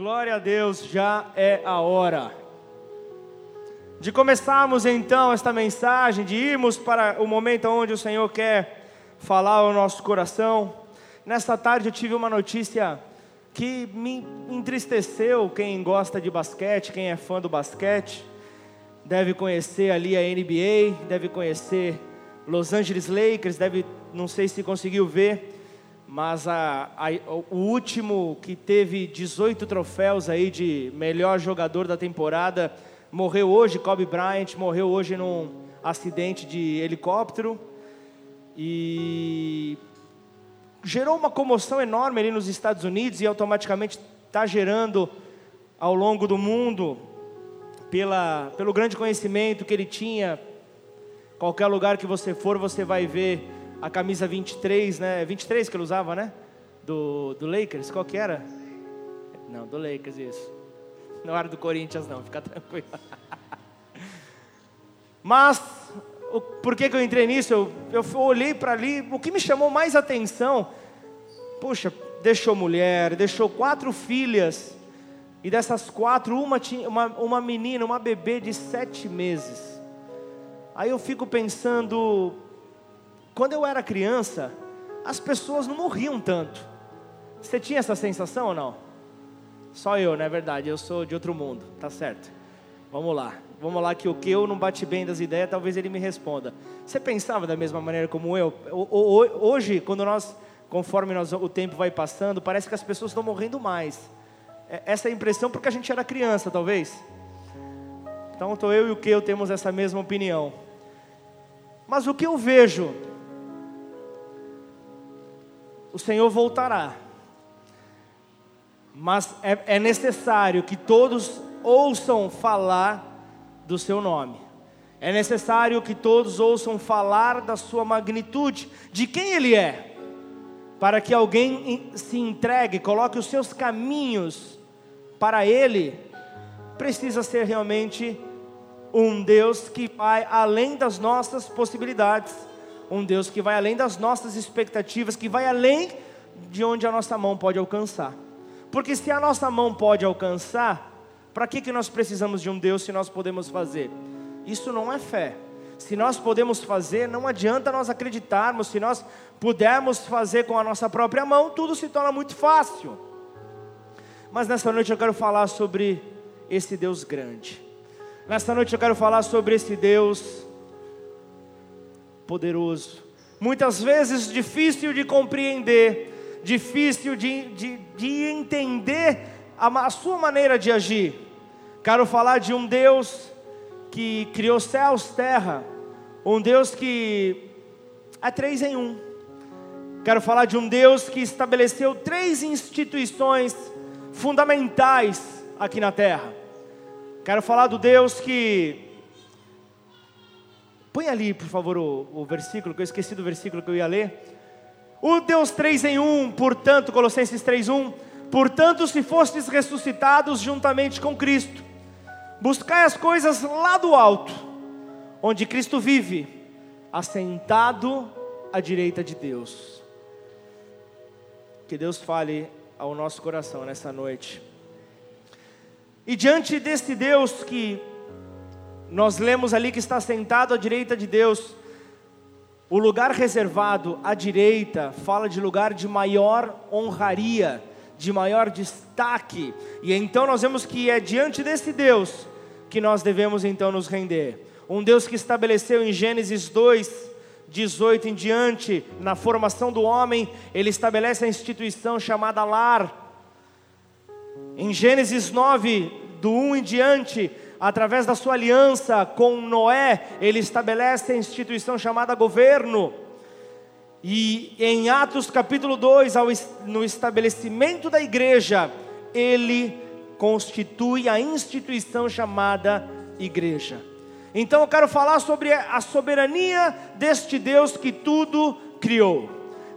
Glória a Deus, já é a hora de começarmos então esta mensagem, de irmos para o momento onde o Senhor quer falar ao nosso coração. Nesta tarde eu tive uma notícia que me entristeceu. Quem gosta de basquete, quem é fã do basquete, deve conhecer ali a NBA, deve conhecer Los Angeles Lakers, deve, não sei se conseguiu ver mas a, a, o último que teve 18 troféus aí de melhor jogador da temporada morreu hoje, Kobe Bryant morreu hoje num acidente de helicóptero e gerou uma comoção enorme ali nos Estados Unidos e automaticamente está gerando ao longo do mundo pela, pelo grande conhecimento que ele tinha. Qualquer lugar que você for, você vai ver a camisa 23, né? 23 que ele usava, né? Do, do Lakers, qual que era? Não, do Lakers, isso. Não era do Corinthians, não, fica tranquilo. Mas, o, por que, que eu entrei nisso? Eu, eu olhei para ali, o que me chamou mais atenção, puxa, deixou mulher, deixou quatro filhas, e dessas quatro, uma, tinha, uma, uma menina, uma bebê de sete meses. Aí eu fico pensando, quando eu era criança, as pessoas não morriam tanto. Você tinha essa sensação ou não? Só eu, não é verdade? Eu sou de outro mundo, tá certo. Vamos lá. Vamos lá que o que eu não bate bem das ideias, talvez ele me responda. Você pensava da mesma maneira como eu? Hoje, quando nós, conforme nós, o tempo vai passando, parece que as pessoas estão morrendo mais. É, essa é a impressão porque a gente era criança, talvez. Então, eu e o que eu temos essa mesma opinião. Mas o que eu vejo o Senhor voltará. Mas é, é necessário que todos ouçam falar do seu nome. É necessário que todos ouçam falar da sua magnitude, de quem Ele é, para que alguém se entregue, coloque os seus caminhos para Ele. Precisa ser realmente um Deus que vai além das nossas possibilidades um Deus que vai além das nossas expectativas, que vai além de onde a nossa mão pode alcançar. Porque se a nossa mão pode alcançar, para que, que nós precisamos de um Deus se nós podemos fazer? Isso não é fé. Se nós podemos fazer, não adianta nós acreditarmos, se nós pudermos fazer com a nossa própria mão, tudo se torna muito fácil. Mas nessa noite eu quero falar sobre esse Deus grande. Nessa noite eu quero falar sobre esse Deus poderoso. Muitas vezes difícil de compreender, difícil de, de, de entender a, a sua maneira de agir. Quero falar de um Deus que criou céus, terra, um Deus que é três em um. Quero falar de um Deus que estabeleceu três instituições fundamentais aqui na terra. Quero falar do Deus que Põe ali, por favor, o, o versículo, que eu esqueci do versículo que eu ia ler. O Deus três em um, portanto, Colossenses 3:1, portanto, se fostes ressuscitados juntamente com Cristo, buscai as coisas lá do alto, onde Cristo vive, assentado à direita de Deus. Que Deus fale ao nosso coração nessa noite. E diante desse Deus que nós lemos ali que está sentado à direita de Deus. O lugar reservado à direita fala de lugar de maior honraria, de maior destaque. E então nós vemos que é diante desse Deus que nós devemos então nos render. Um Deus que estabeleceu em Gênesis 2, 18 em diante, na formação do homem, ele estabelece a instituição chamada lar. Em Gênesis 9, do 1 em diante, através da sua aliança com Noé, ele estabelece a instituição chamada governo. E em Atos capítulo 2, no estabelecimento da igreja, ele constitui a instituição chamada igreja. Então eu quero falar sobre a soberania deste Deus que tudo criou.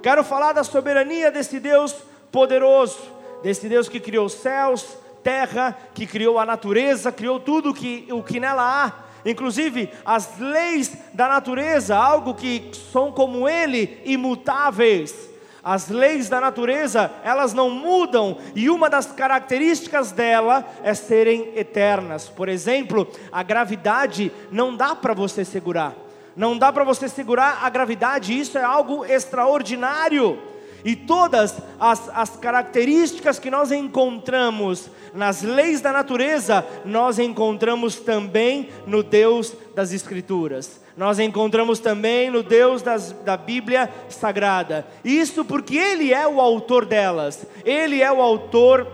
Quero falar da soberania desse Deus poderoso, desse Deus que criou os céus, terra, que criou a natureza, criou tudo que, o que nela há, inclusive as leis da natureza, algo que são como Ele, imutáveis. As leis da natureza, elas não mudam, e uma das características dela é serem eternas. Por exemplo, a gravidade não dá para você segurar. Não dá para você segurar a gravidade, isso é algo extraordinário. E todas as, as características que nós encontramos nas leis da natureza, nós encontramos também no Deus das Escrituras. Nós encontramos também no Deus das, da Bíblia Sagrada. Isso porque Ele é o autor delas, Ele é o autor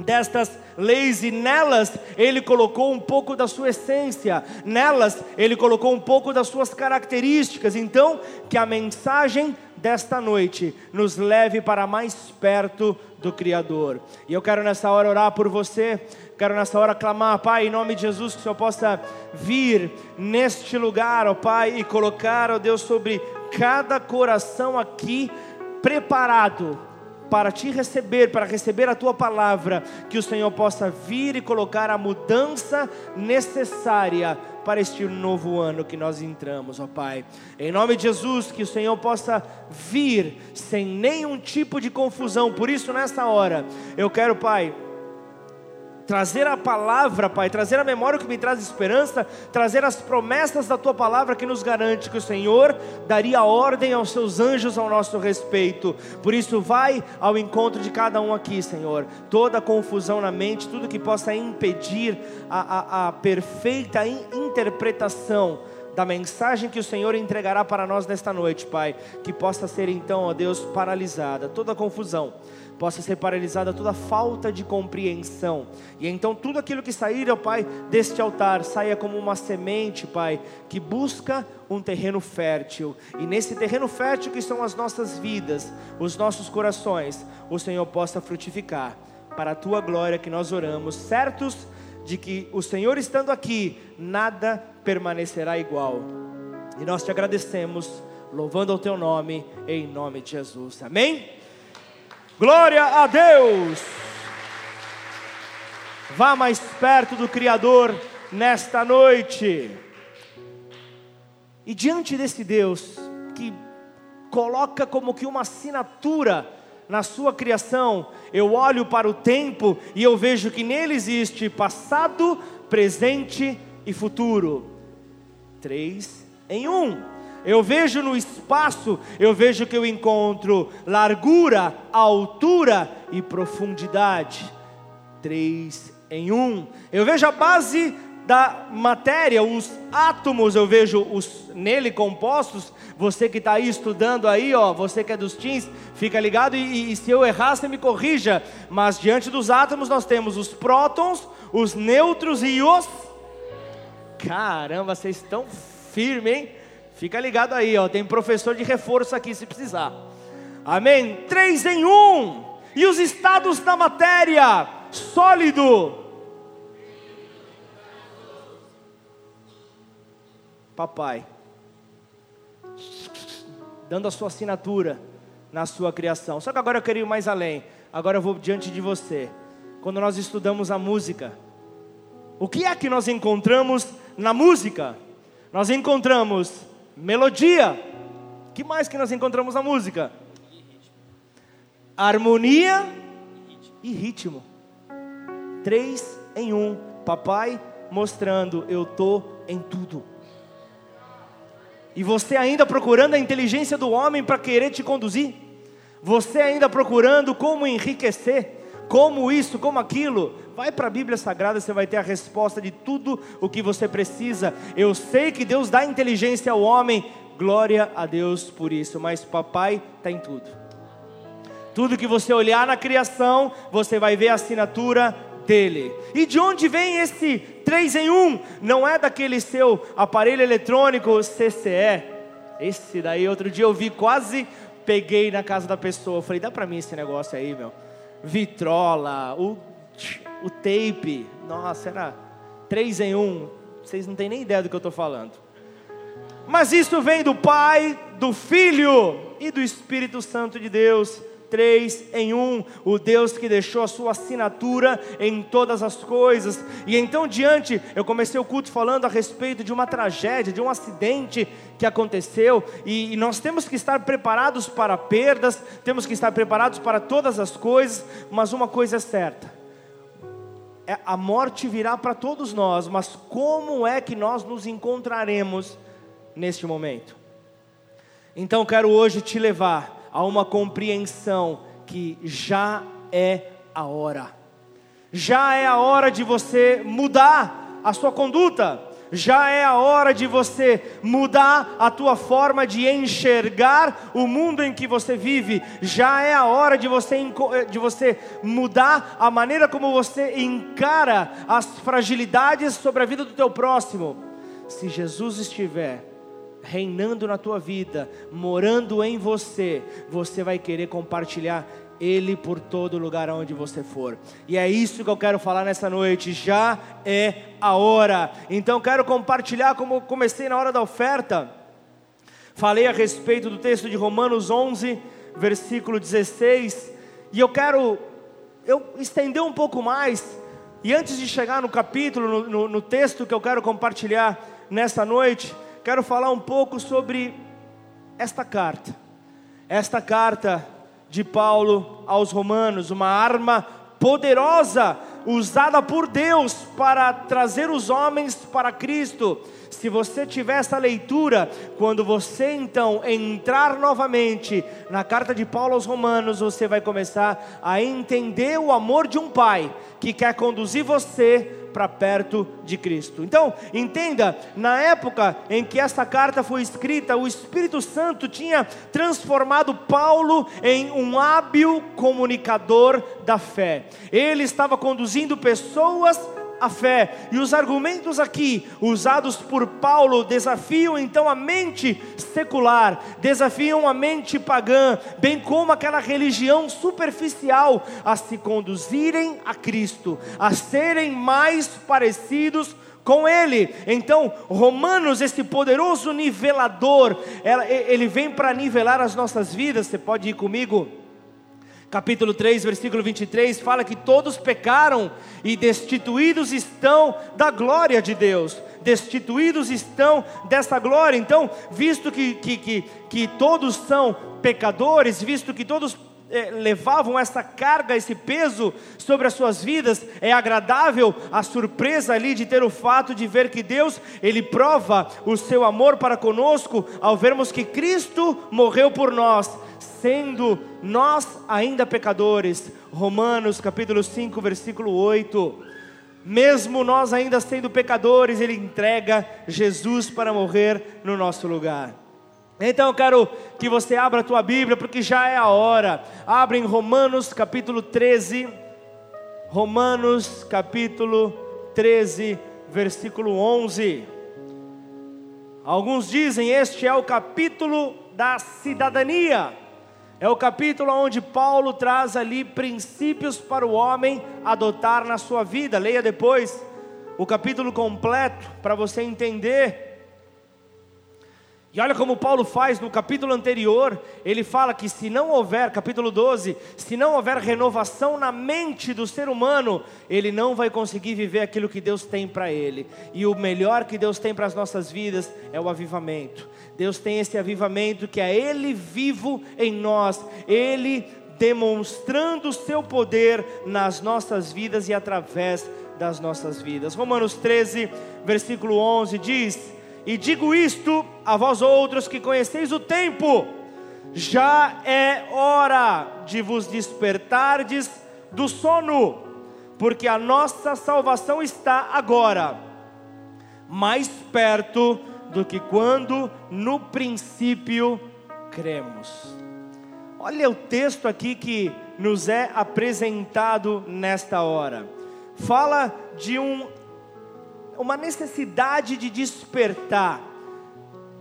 destas leis e nelas ele colocou um pouco da sua essência, nelas ele colocou um pouco das suas características. Então, que a mensagem desta noite nos leve para mais perto do Criador. E eu quero nessa hora orar por você, quero nessa hora clamar, Pai, em nome de Jesus, que o Senhor possa vir neste lugar, ó Pai, e colocar, ó Deus, sobre cada coração aqui preparado para te receber, para receber a tua palavra, que o Senhor possa vir e colocar a mudança necessária para este novo ano que nós entramos, ó Pai. Em nome de Jesus, que o Senhor possa vir sem nenhum tipo de confusão. Por isso, nessa hora, eu quero, Pai, trazer a palavra, Pai, trazer a memória que me traz esperança, trazer as promessas da tua palavra que nos garante que o Senhor daria ordem aos seus anjos ao nosso respeito. Por isso, vai ao encontro de cada um aqui, Senhor. Toda confusão na mente, tudo que possa impedir a, a, a perfeita interpretação da mensagem que o Senhor entregará para nós nesta noite, Pai, que possa ser então, ó Deus, paralisada toda confusão possa ser paralisada toda falta de compreensão. E então tudo aquilo que sair, ó Pai, deste altar, saia como uma semente, Pai, que busca um terreno fértil. E nesse terreno fértil que são as nossas vidas, os nossos corações, o Senhor possa frutificar. Para a tua glória que nós oramos, certos de que o Senhor estando aqui, nada permanecerá igual. E nós te agradecemos, louvando ao teu nome, em nome de Jesus. Amém? Glória a Deus! Vá mais perto do Criador nesta noite. E diante desse Deus que coloca como que uma assinatura na sua criação, eu olho para o tempo e eu vejo que nele existe passado, presente e futuro. Três em um. Eu vejo no espaço, eu vejo que eu encontro largura, altura e profundidade. Três em um. Eu vejo a base da matéria, os átomos, eu vejo os nele compostos. Você que está aí estudando aí, ó, você que é dos teens, fica ligado e, e se eu errar, você me corrija. Mas diante dos átomos nós temos os prótons, os nêutrons e os. Caramba, vocês estão firmes, hein? Fica ligado aí, ó. Tem professor de reforço aqui se precisar. Amém? Três em um. E os estados da matéria: sólido. Papai, dando a sua assinatura na sua criação. Só que agora eu quero ir mais além. Agora eu vou diante de você. Quando nós estudamos a música, o que é que nós encontramos na música? Nós encontramos melodia. que mais que nós encontramos na música? Harmonia e ritmo. Três em um. Papai mostrando eu tô em tudo. E você ainda procurando a inteligência do homem para querer te conduzir? Você ainda procurando como enriquecer? Como isso, como aquilo? Vai para a Bíblia Sagrada, você vai ter a resposta de tudo o que você precisa. Eu sei que Deus dá inteligência ao homem, glória a Deus por isso, mas papai está em tudo. Tudo que você olhar na criação, você vai ver a assinatura dele. E de onde vem esse 3 em 1? Não é daquele seu aparelho eletrônico CCE. Esse daí, outro dia eu vi, quase peguei na casa da pessoa. Eu falei, dá para mim esse negócio aí, meu. Vitrola, o o tape, nossa, era três em um. Vocês não têm nem ideia do que eu estou falando. Mas isso vem do Pai, do Filho e do Espírito Santo de Deus três em um, o Deus que deixou a sua assinatura em todas as coisas. E então diante, eu comecei o culto falando a respeito de uma tragédia, de um acidente que aconteceu, e, e nós temos que estar preparados para perdas, temos que estar preparados para todas as coisas, mas uma coisa é certa. É, a morte virá para todos nós, mas como é que nós nos encontraremos neste momento? Então quero hoje te levar a uma compreensão que já é a hora. Já é a hora de você mudar a sua conduta. Já é a hora de você mudar a tua forma de enxergar o mundo em que você vive. Já é a hora de você, de você mudar a maneira como você encara as fragilidades sobre a vida do teu próximo. Se Jesus estiver reinando na tua vida, morando em você, você vai querer compartilhar ele por todo lugar onde você for. E é isso que eu quero falar nessa noite. Já é a hora. Então quero compartilhar como comecei na hora da oferta. Falei a respeito do texto de Romanos 11, versículo 16, e eu quero eu estender um pouco mais. E antes de chegar no capítulo, no, no, no texto que eu quero compartilhar nessa noite, quero falar um pouco sobre esta carta. Esta carta de Paulo aos Romanos, uma arma poderosa usada por Deus para trazer os homens para Cristo. Se você tiver essa leitura, quando você então entrar novamente na carta de Paulo aos Romanos, você vai começar a entender o amor de um pai que quer conduzir você para perto de Cristo. Então, entenda, na época em que essa carta foi escrita, o Espírito Santo tinha transformado Paulo em um hábil comunicador da fé. Ele estava conduzindo pessoas a fé. E os argumentos aqui usados por Paulo desafiam então a mente secular, desafiam a mente pagã, bem como aquela religião superficial a se conduzirem a Cristo, a serem mais parecidos com Ele. Então, Romanos, esse poderoso nivelador, ele vem para nivelar as nossas vidas. Você pode ir comigo? Capítulo 3, versículo 23, fala que todos pecaram e destituídos estão da glória de Deus, destituídos estão dessa glória. Então, visto que, que, que, que todos são pecadores, visto que todos é, levavam essa carga, esse peso sobre as suas vidas, é agradável a surpresa ali de ter o fato de ver que Deus, Ele prova o seu amor para conosco ao vermos que Cristo morreu por nós sendo nós ainda pecadores. Romanos capítulo 5, versículo 8. Mesmo nós ainda sendo pecadores, Ele entrega Jesus para morrer no nosso lugar. Então eu quero que você abra a tua Bíblia, porque já é a hora. Abre em Romanos capítulo 13. Romanos capítulo 13, versículo 11. Alguns dizem este é o capítulo da cidadania. É o capítulo onde Paulo traz ali princípios para o homem adotar na sua vida. Leia depois o capítulo completo para você entender. E olha como Paulo faz no capítulo anterior, ele fala que se não houver, capítulo 12, se não houver renovação na mente do ser humano, ele não vai conseguir viver aquilo que Deus tem para ele. E o melhor que Deus tem para as nossas vidas é o avivamento. Deus tem esse avivamento que é Ele vivo em nós, Ele demonstrando o seu poder nas nossas vidas e através das nossas vidas. Romanos 13, versículo 11 diz: E digo isto a vós outros que conheceis o tempo, já é hora de vos despertardes do sono, porque a nossa salvação está agora mais perto do que quando no princípio cremos. Olha o texto aqui que nos é apresentado nesta hora. Fala de um, uma necessidade de despertar.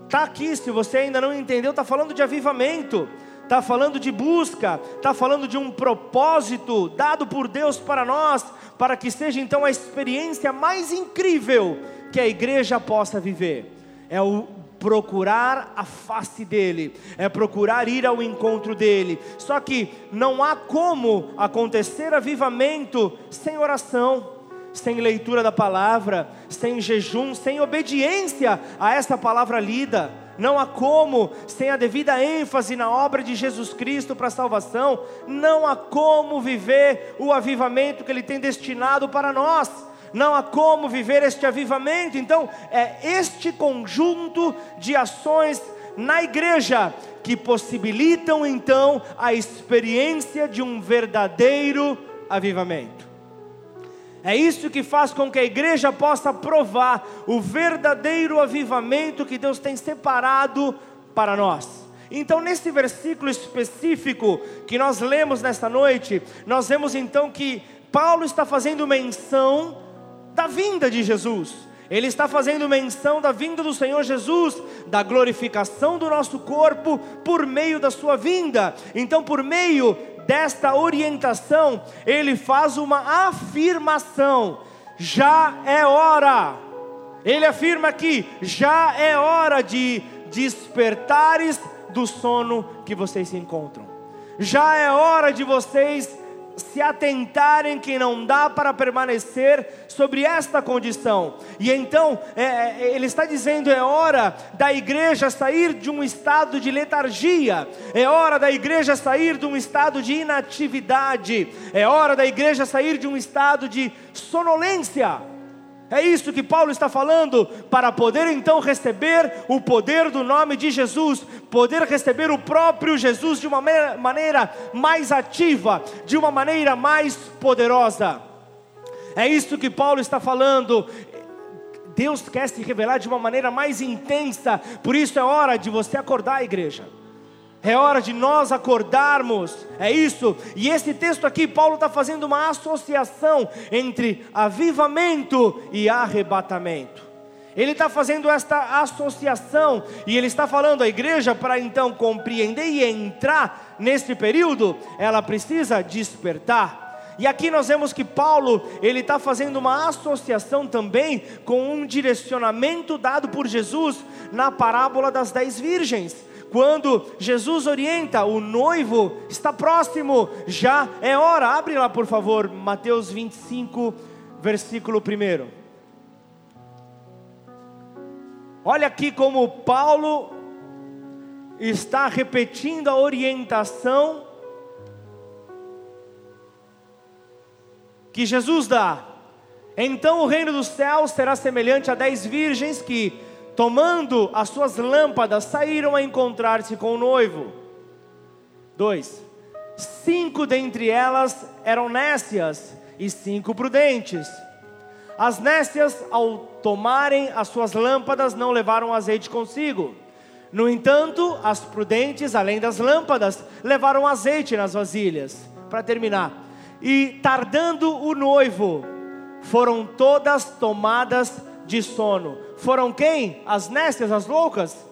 Está aqui, se você ainda não entendeu, está falando de avivamento, está falando de busca, está falando de um propósito dado por Deus para nós, para que seja então a experiência mais incrível que a igreja possa viver é o procurar a face dele, é procurar ir ao encontro dele. Só que não há como acontecer avivamento sem oração, sem leitura da palavra, sem jejum, sem obediência a essa palavra lida. Não há como, sem a devida ênfase na obra de Jesus Cristo para a salvação, não há como viver o avivamento que Ele tem destinado para nós não há como viver este avivamento. Então, é este conjunto de ações na igreja que possibilitam então a experiência de um verdadeiro avivamento. É isso que faz com que a igreja possa provar o verdadeiro avivamento que Deus tem separado para nós. Então, nesse versículo específico que nós lemos nesta noite, nós vemos então que Paulo está fazendo menção da vinda de Jesus. Ele está fazendo menção da vinda do Senhor Jesus, da glorificação do nosso corpo por meio da sua vinda. Então, por meio desta orientação, ele faz uma afirmação: já é hora. Ele afirma que já é hora de despertares do sono que vocês se encontram. Já é hora de vocês se atentarem que não dá para permanecer sobre esta condição. E então, é, é, ele está dizendo: é hora da igreja sair de um estado de letargia, é hora da igreja sair de um estado de inatividade, é hora da igreja sair de um estado de sonolência. É isso que Paulo está falando, para poder então receber o poder do nome de Jesus, poder receber o próprio Jesus de uma maneira mais ativa, de uma maneira mais poderosa. É isso que Paulo está falando. Deus quer se revelar de uma maneira mais intensa, por isso é hora de você acordar, igreja. É hora de nós acordarmos, é isso. E esse texto aqui, Paulo está fazendo uma associação entre avivamento e arrebatamento. Ele está fazendo esta associação e ele está falando à igreja para então compreender e entrar nesse período, ela precisa despertar. E aqui nós vemos que Paulo ele está fazendo uma associação também com um direcionamento dado por Jesus na parábola das dez virgens quando Jesus orienta, o noivo está próximo, já é hora. Abre lá, por favor, Mateus 25, versículo 1. Olha aqui como Paulo está repetindo a orientação que Jesus dá. Então o reino dos céus será semelhante a dez virgens que tomando as suas lâmpadas, saíram a encontrar-se com o noivo. Dois, cinco dentre elas eram nécias e cinco prudentes. As nécias, ao tomarem as suas lâmpadas, não levaram azeite consigo. No entanto, as prudentes, além das lâmpadas, levaram azeite nas vasilhas. Para terminar, e tardando o noivo, foram todas tomadas de sono. Foram quem? As nécias, as loucas?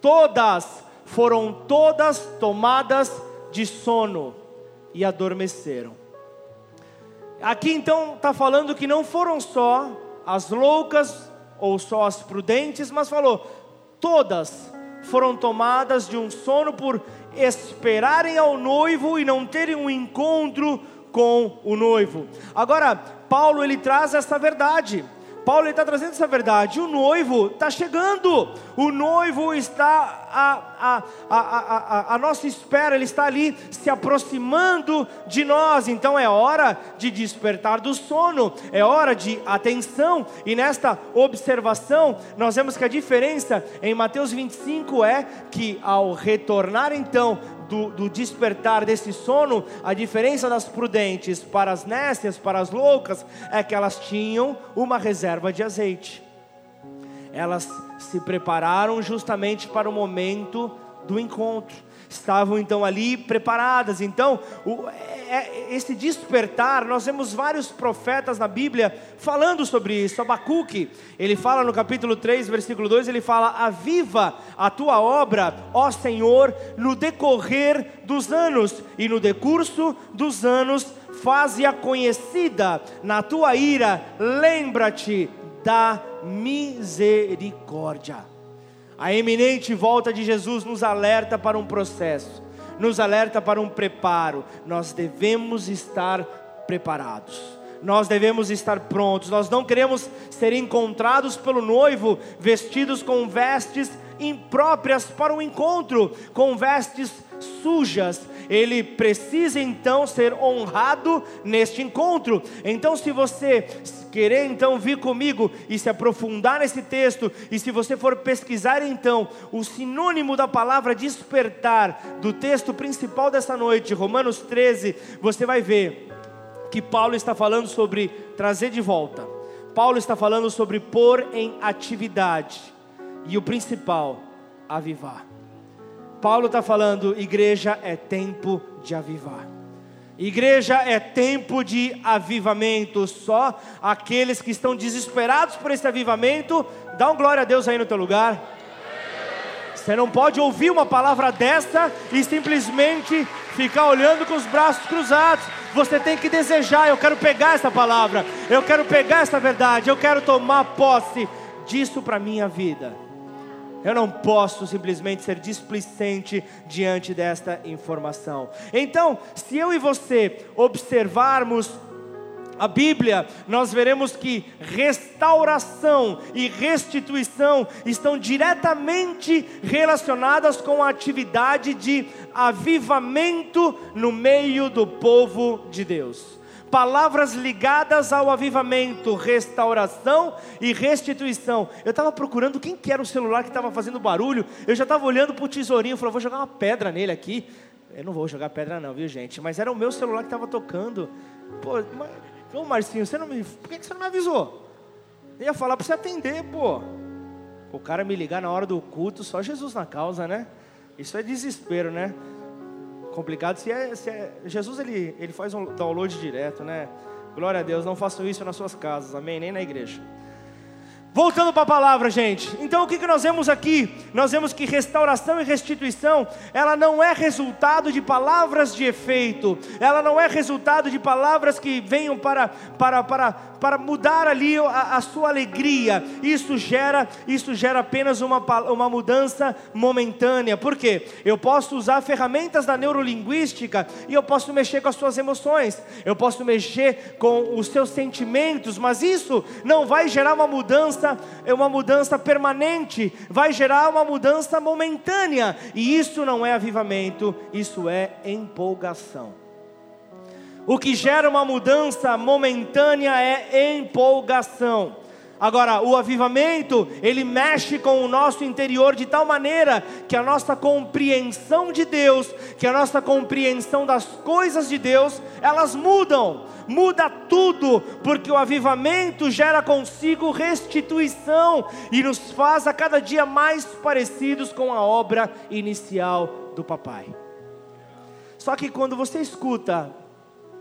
Todas, foram todas tomadas de sono e adormeceram. Aqui então está falando que não foram só as loucas ou só as prudentes, mas falou, todas foram tomadas de um sono por esperarem ao noivo e não terem um encontro com o noivo. Agora, Paulo ele traz essa verdade. Paulo está trazendo essa verdade. O noivo está chegando, o noivo está à, à, à, à, nossa espera, ele está ali se aproximando de nós. Então é hora de despertar do sono, é hora de atenção. E nesta observação, nós vemos que a diferença em Mateus 25 é que ao retornar então do, do, despertar desse sono, a diferença das prudentes para as nécias, para as loucas, é que elas tinham uma reserva de azeite. Elas se prepararam justamente para o momento do encontro estavam então ali preparadas. Então, o, é, é, esse despertar, nós vemos vários profetas na Bíblia falando sobre isso. Abacuque, ele fala no capítulo 3, versículo 2, ele fala: Aviva a tua obra, ó Senhor, no decorrer dos anos, e no decurso dos anos, faze-a conhecida na tua ira, lembra-te da misericórdia. A iminente volta de Jesus nos alerta para um processo, nos alerta para um preparo. Nós devemos estar preparados. Nós devemos estar prontos. Nós não queremos ser encontrados pelo noivo vestidos com vestes impróprias para o encontro, com vestes sujas. Ele precisa então ser honrado neste encontro. Então, se você querer então vir comigo e se aprofundar nesse texto, e se você for pesquisar então o sinônimo da palavra despertar do texto principal dessa noite, Romanos 13, você vai ver que Paulo está falando sobre trazer de volta. Paulo está falando sobre pôr em atividade. E o principal, avivar. Paulo está falando, igreja é tempo de avivar. Igreja é tempo de avivamento. Só aqueles que estão desesperados por esse avivamento, dá um glória a Deus aí no teu lugar. Você não pode ouvir uma palavra dessa e simplesmente ficar olhando com os braços cruzados. Você tem que desejar. Eu quero pegar essa palavra. Eu quero pegar essa verdade. Eu quero tomar posse disso para minha vida. Eu não posso simplesmente ser displicente diante desta informação. Então, se eu e você observarmos a Bíblia, nós veremos que restauração e restituição estão diretamente relacionadas com a atividade de avivamento no meio do povo de Deus palavras ligadas ao avivamento, restauração e restituição. Eu estava procurando quem que era o celular que estava fazendo barulho. Eu já estava olhando para o tesourinho, falou: vou jogar uma pedra nele aqui. Eu não vou jogar pedra não, viu gente? Mas era o meu celular que estava tocando. Pô, mas, ô Marcinho, você não me, por que você não me avisou? Eu ia falar para você atender, pô. O cara me ligar na hora do culto, só Jesus na causa, né? Isso é desespero, né? Complicado. Se é, se é, Jesus ele, ele faz um download direto, né? Glória a Deus, não façam isso nas suas casas, amém? Nem na igreja. Voltando para a palavra, gente. Então o que, que nós vemos aqui? Nós vemos que restauração e restituição, ela não é resultado de palavras de efeito, ela não é resultado de palavras que venham para, para, para, para mudar ali a, a sua alegria. Isso gera, isso gera apenas uma, uma mudança momentânea. Por quê? Eu posso usar ferramentas da neurolinguística e eu posso mexer com as suas emoções, eu posso mexer com os seus sentimentos, mas isso não vai gerar uma mudança mudança, é uma mudança permanente, vai gerar uma mudança momentânea, e isso não é avivamento, isso é empolgação. O que gera uma mudança momentânea é empolgação. Agora, o avivamento, ele mexe com o nosso interior de tal maneira que a nossa compreensão de Deus, que a nossa compreensão das coisas de Deus, elas mudam muda tudo, porque o avivamento gera consigo restituição e nos faz a cada dia mais parecidos com a obra inicial do papai. Só que quando você escuta,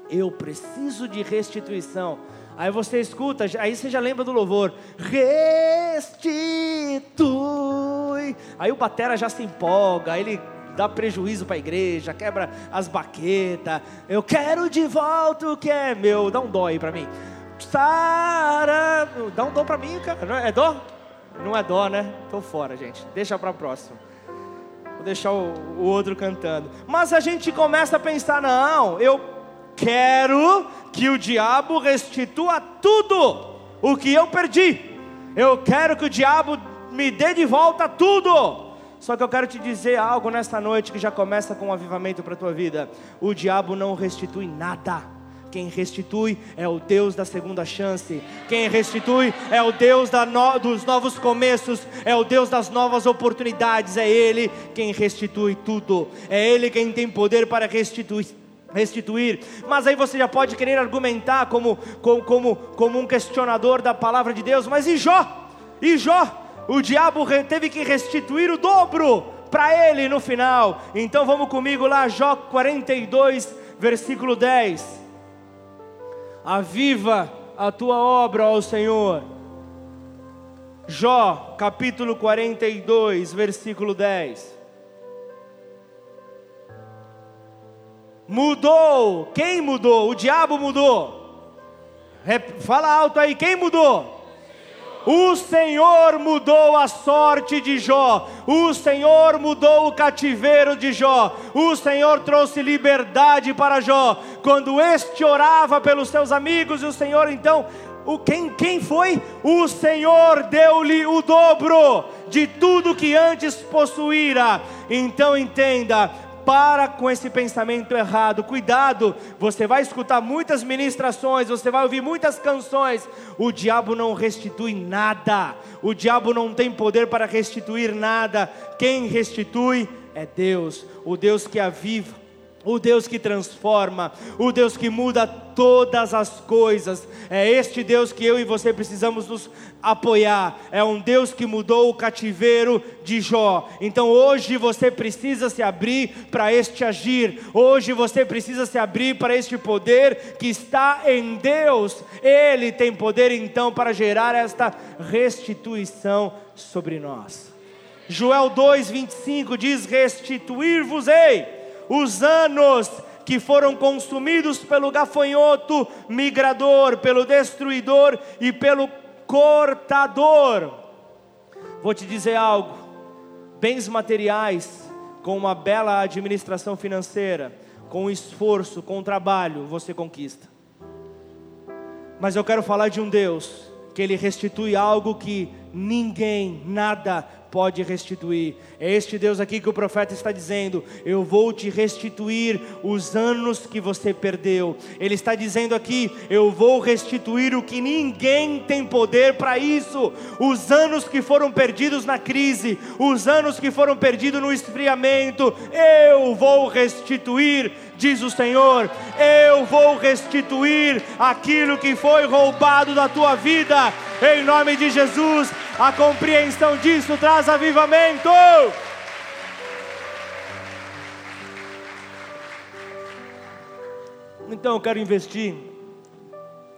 eu preciso de restituição, aí você escuta, aí você já lembra do louvor, restitui. Aí o batera já se empolga, ele dá prejuízo para a igreja, quebra as baquetas. Eu quero de volta o que é meu. Dá um dó aí para mim. Sara, dá um dó para mim, cara. É dó? Não é dó, né? Tô fora, gente. Deixa para próximo. Vou deixar o, o outro cantando. Mas a gente começa a pensar: não, eu quero que o diabo restitua tudo o que eu perdi. Eu quero que o diabo me dê de volta tudo. Só que eu quero te dizer algo nesta noite que já começa com um avivamento para a tua vida. O diabo não restitui nada. Quem restitui é o Deus da segunda chance. Quem restitui é o Deus no, dos novos começos. É o Deus das novas oportunidades. É Ele quem restitui tudo. É Ele quem tem poder para restituir restituir. Mas aí você já pode querer argumentar como, como, como, como um questionador da palavra de Deus. Mas e Jó? E Jó? o diabo teve que restituir o dobro para ele no final. Então vamos comigo lá, Jó 42, versículo 10. Aviva a tua obra, ó Senhor. Jó, capítulo 42, versículo 10. Mudou. Quem mudou? O diabo mudou. Fala alto aí, quem mudou? O Senhor mudou a sorte de Jó, o Senhor mudou o cativeiro de Jó, o Senhor trouxe liberdade para Jó. Quando este orava pelos seus amigos, e o Senhor então o quem, quem foi? O Senhor deu-lhe o dobro de tudo que antes possuíra. Então entenda, para com esse pensamento errado. Cuidado, você vai escutar muitas ministrações, você vai ouvir muitas canções. O diabo não restitui nada. O diabo não tem poder para restituir nada. Quem restitui é Deus, o Deus que aviva o Deus que transforma, o Deus que muda todas as coisas, é este Deus que eu e você precisamos nos apoiar, é um Deus que mudou o cativeiro de Jó. Então hoje você precisa se abrir para este agir, hoje você precisa se abrir para este poder que está em Deus, Ele tem poder então para gerar esta restituição sobre nós. Joel 2,25 diz: Restituir-vos-ei os anos que foram consumidos pelo gafanhoto migrador, pelo destruidor e pelo cortador. Vou te dizer algo: bens materiais, com uma bela administração financeira, com esforço, com trabalho, você conquista. Mas eu quero falar de um Deus que Ele restitui algo que ninguém, nada pode restituir. É este Deus aqui que o profeta está dizendo: Eu vou te restituir os anos que você perdeu. Ele está dizendo aqui: Eu vou restituir o que ninguém tem poder para isso. Os anos que foram perdidos na crise, os anos que foram perdidos no esfriamento, eu vou restituir diz o Senhor: Eu vou restituir aquilo que foi roubado da tua vida, em nome de Jesus. A compreensão disso traz avivamento. Então eu quero investir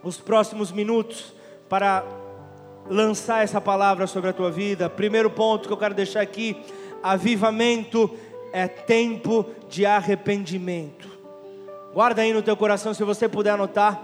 os próximos minutos para lançar essa palavra sobre a tua vida. Primeiro ponto que eu quero deixar aqui: avivamento é tempo de arrependimento. Guarda aí no teu coração, se você puder anotar,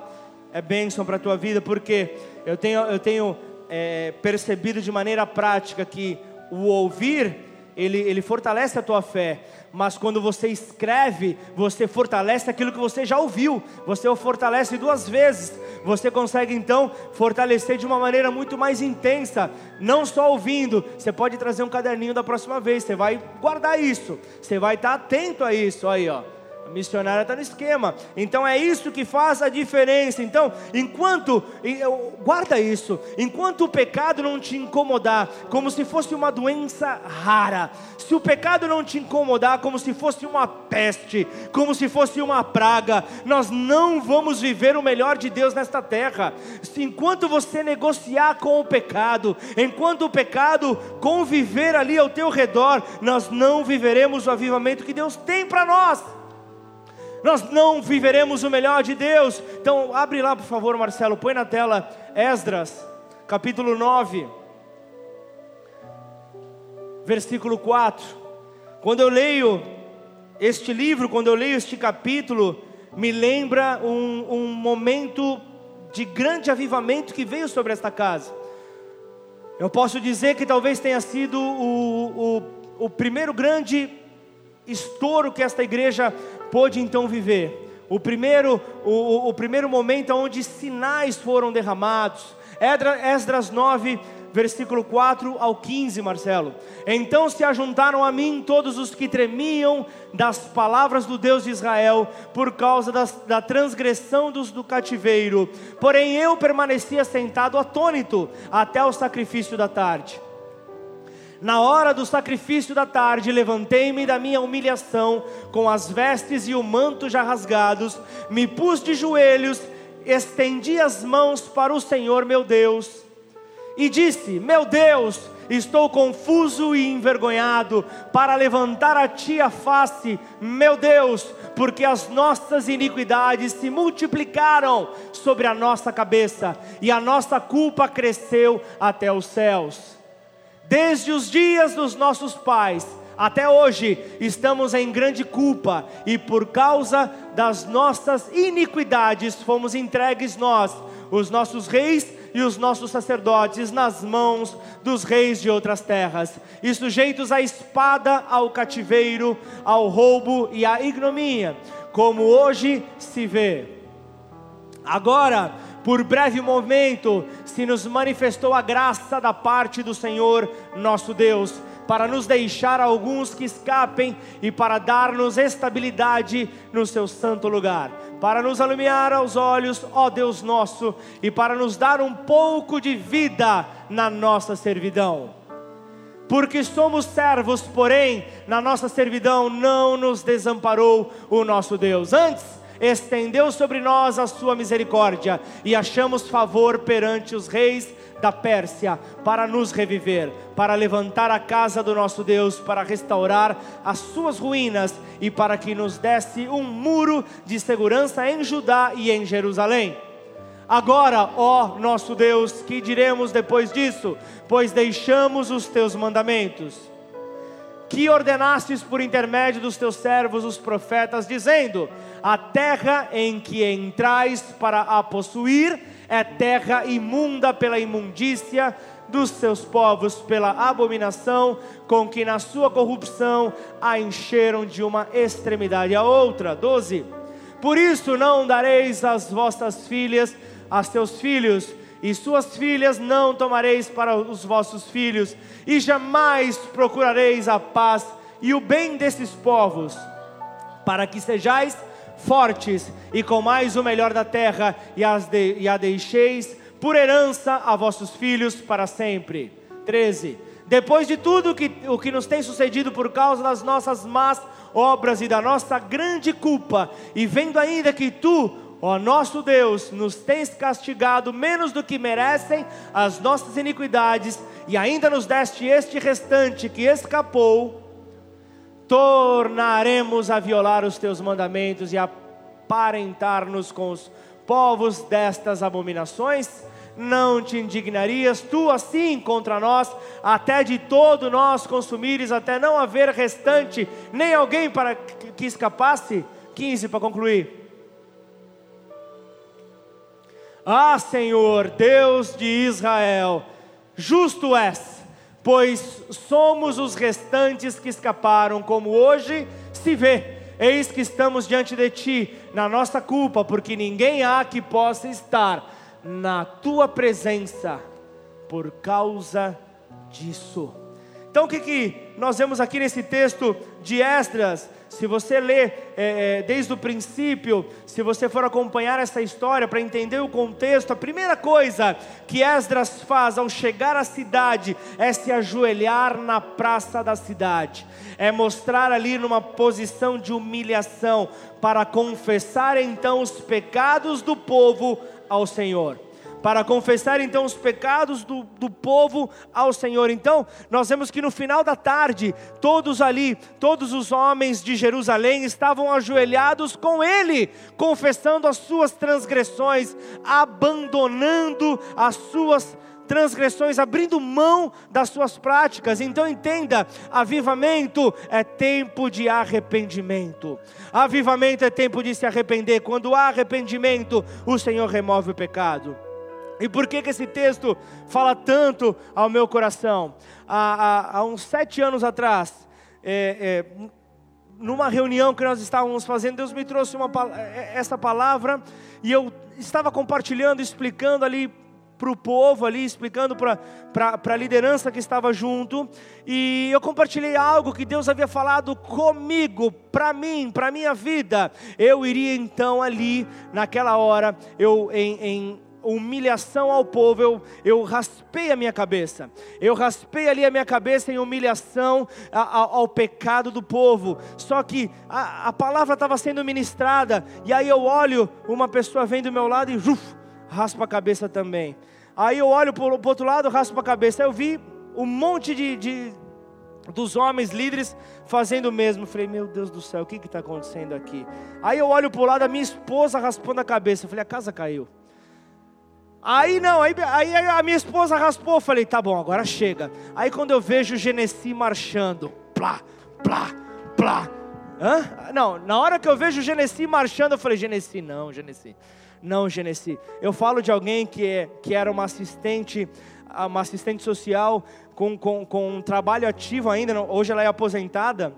é bênção para a tua vida, porque eu tenho, eu tenho é, percebido de maneira prática que o ouvir, ele, ele fortalece a tua fé, mas quando você escreve, você fortalece aquilo que você já ouviu, você o fortalece duas vezes, você consegue então fortalecer de uma maneira muito mais intensa, não só ouvindo, você pode trazer um caderninho da próxima vez, você vai guardar isso, você vai estar atento a isso, aí ó missionária está no esquema. Então é isso que faz a diferença. Então, enquanto, guarda isso, enquanto o pecado não te incomodar, como se fosse uma doença rara, se o pecado não te incomodar, como se fosse uma peste, como se fosse uma praga, nós não vamos viver o melhor de Deus nesta terra. Enquanto você negociar com o pecado, enquanto o pecado conviver ali ao teu redor, nós não viveremos o avivamento que Deus tem para nós nós não viveremos o melhor de Deus. Então, abre lá, por favor, Marcelo, põe na tela Esdras, capítulo 9, versículo 4. Quando eu leio este livro, quando eu leio este capítulo, me lembra um, um momento de grande avivamento que veio sobre esta casa. Eu posso dizer que talvez tenha sido o, o, o primeiro grande estouro que esta igreja pôde então viver. O primeiro, o, o primeiro momento onde sinais foram derramados. Esdras 9, versículo 4 ao 15, Marcelo. Então se ajuntaram a mim todos os que tremiam das palavras do Deus de Israel, por causa das, da transgressão dos, do cativeiro. Porém eu permanecia sentado atônito até o sacrifício da tarde. Na hora do sacrifício da tarde, levantei-me da minha humilhação, com as vestes e o manto já rasgados, me pus de joelhos, estendi as mãos para o Senhor meu Deus, e disse: Meu Deus, estou confuso e envergonhado para levantar a ti a face, meu Deus, porque as nossas iniquidades se multiplicaram sobre a nossa cabeça e a nossa culpa cresceu até os céus. Desde os dias dos nossos pais até hoje estamos em grande culpa e por causa das nossas iniquidades fomos entregues nós, os nossos reis e os nossos sacerdotes nas mãos dos reis de outras terras, e sujeitos à espada, ao cativeiro, ao roubo e à ignomínia, como hoje se vê. Agora, por breve momento, se nos manifestou a graça da parte do Senhor nosso Deus, para nos deixar alguns que escapem e para dar-nos estabilidade no seu santo lugar, para nos alumiar aos olhos, ó Deus nosso, e para nos dar um pouco de vida na nossa servidão. Porque somos servos, porém, na nossa servidão não nos desamparou o nosso Deus. Antes, estendeu sobre nós a sua misericórdia e achamos favor perante os reis da Pérsia para nos reviver, para levantar a casa do nosso Deus, para restaurar as suas ruínas e para que nos desse um muro de segurança em Judá e em Jerusalém. Agora, ó nosso Deus, que diremos depois disso? Pois deixamos os teus mandamentos, que ordenastes por intermédio dos teus servos, os profetas, dizendo: A terra em que entrais para a possuir, é terra imunda pela imundícia dos seus povos, pela abominação com que na sua corrupção a encheram de uma extremidade a outra. 12. Por isso não dareis as vossas filhas a seus filhos, e suas filhas não tomareis para os vossos filhos, e jamais procurareis a paz e o bem desses povos, para que sejais fortes e com mais o melhor da terra, e, as de, e a deixeis por herança a vossos filhos para sempre. 13. Depois de tudo que, o que nos tem sucedido por causa das nossas más obras e da nossa grande culpa, e vendo ainda que tu, ó nosso Deus, nos tens castigado menos do que merecem as nossas iniquidades, e ainda nos deste este restante que escapou, tornaremos a violar os teus mandamentos e a aparentar-nos com os povos destas abominações? Não te indignarias tu assim contra nós, até de todo nós consumires, até não haver restante, nem alguém para que escapasse? 15 para concluir. Ah, Senhor, Deus de Israel, justo és pois somos os restantes que escaparam, como hoje se vê. Eis que estamos diante de ti, na nossa culpa, porque ninguém há que possa estar na tua presença por causa disso. Então, o que, que nós vemos aqui nesse texto de Esdras? Se você ler é, é, desde o princípio, se você for acompanhar essa história para entender o contexto, a primeira coisa que Esdras faz ao chegar à cidade é se ajoelhar na praça da cidade, é mostrar ali numa posição de humilhação para confessar então os pecados do povo ao Senhor para confessar então os pecados do, do povo ao Senhor. Então, nós vemos que no final da tarde, todos ali, todos os homens de Jerusalém estavam ajoelhados com ele, confessando as suas transgressões, abandonando as suas transgressões, abrindo mão das suas práticas. Então entenda: avivamento é tempo de arrependimento. Avivamento é tempo de se arrepender. Quando há arrependimento, o Senhor remove o pecado. E por que, que esse texto fala tanto ao meu coração? Há, há, há uns sete anos atrás, é, é, numa reunião que nós estávamos fazendo, Deus me trouxe uma, é, essa palavra e eu estava compartilhando, explicando ali para o povo ali, explicando para a liderança que estava junto, e eu compartilhei algo que Deus havia falado comigo, para mim, para minha vida. Eu iria então ali, naquela hora, eu em, em humilhação ao povo, eu, eu raspei a minha cabeça, eu raspei ali a minha cabeça em humilhação ao, ao pecado do povo. Só que a, a palavra estava sendo ministrada, e aí eu olho, uma pessoa vem do meu lado e uf, raspa a cabeça também. Aí eu olho para o outro lado, raspa a cabeça. Eu vi um monte de, de dos homens líderes fazendo o mesmo. falei, meu Deus do céu, o que está acontecendo aqui? Aí eu olho para o lado, a minha esposa raspando a cabeça. falei, a casa caiu. Aí não, aí, aí a minha esposa raspou, eu falei, tá bom, agora chega. Aí quando eu vejo o Genesi marchando, plá, plá, plá. Hã? Não, na hora que eu vejo o Genesi marchando, eu falei, Genesi não, Genesi. Não, Genesi. Eu falo de alguém que, é, que era uma assistente, uma assistente social com, com, com um trabalho ativo ainda, hoje ela é aposentada,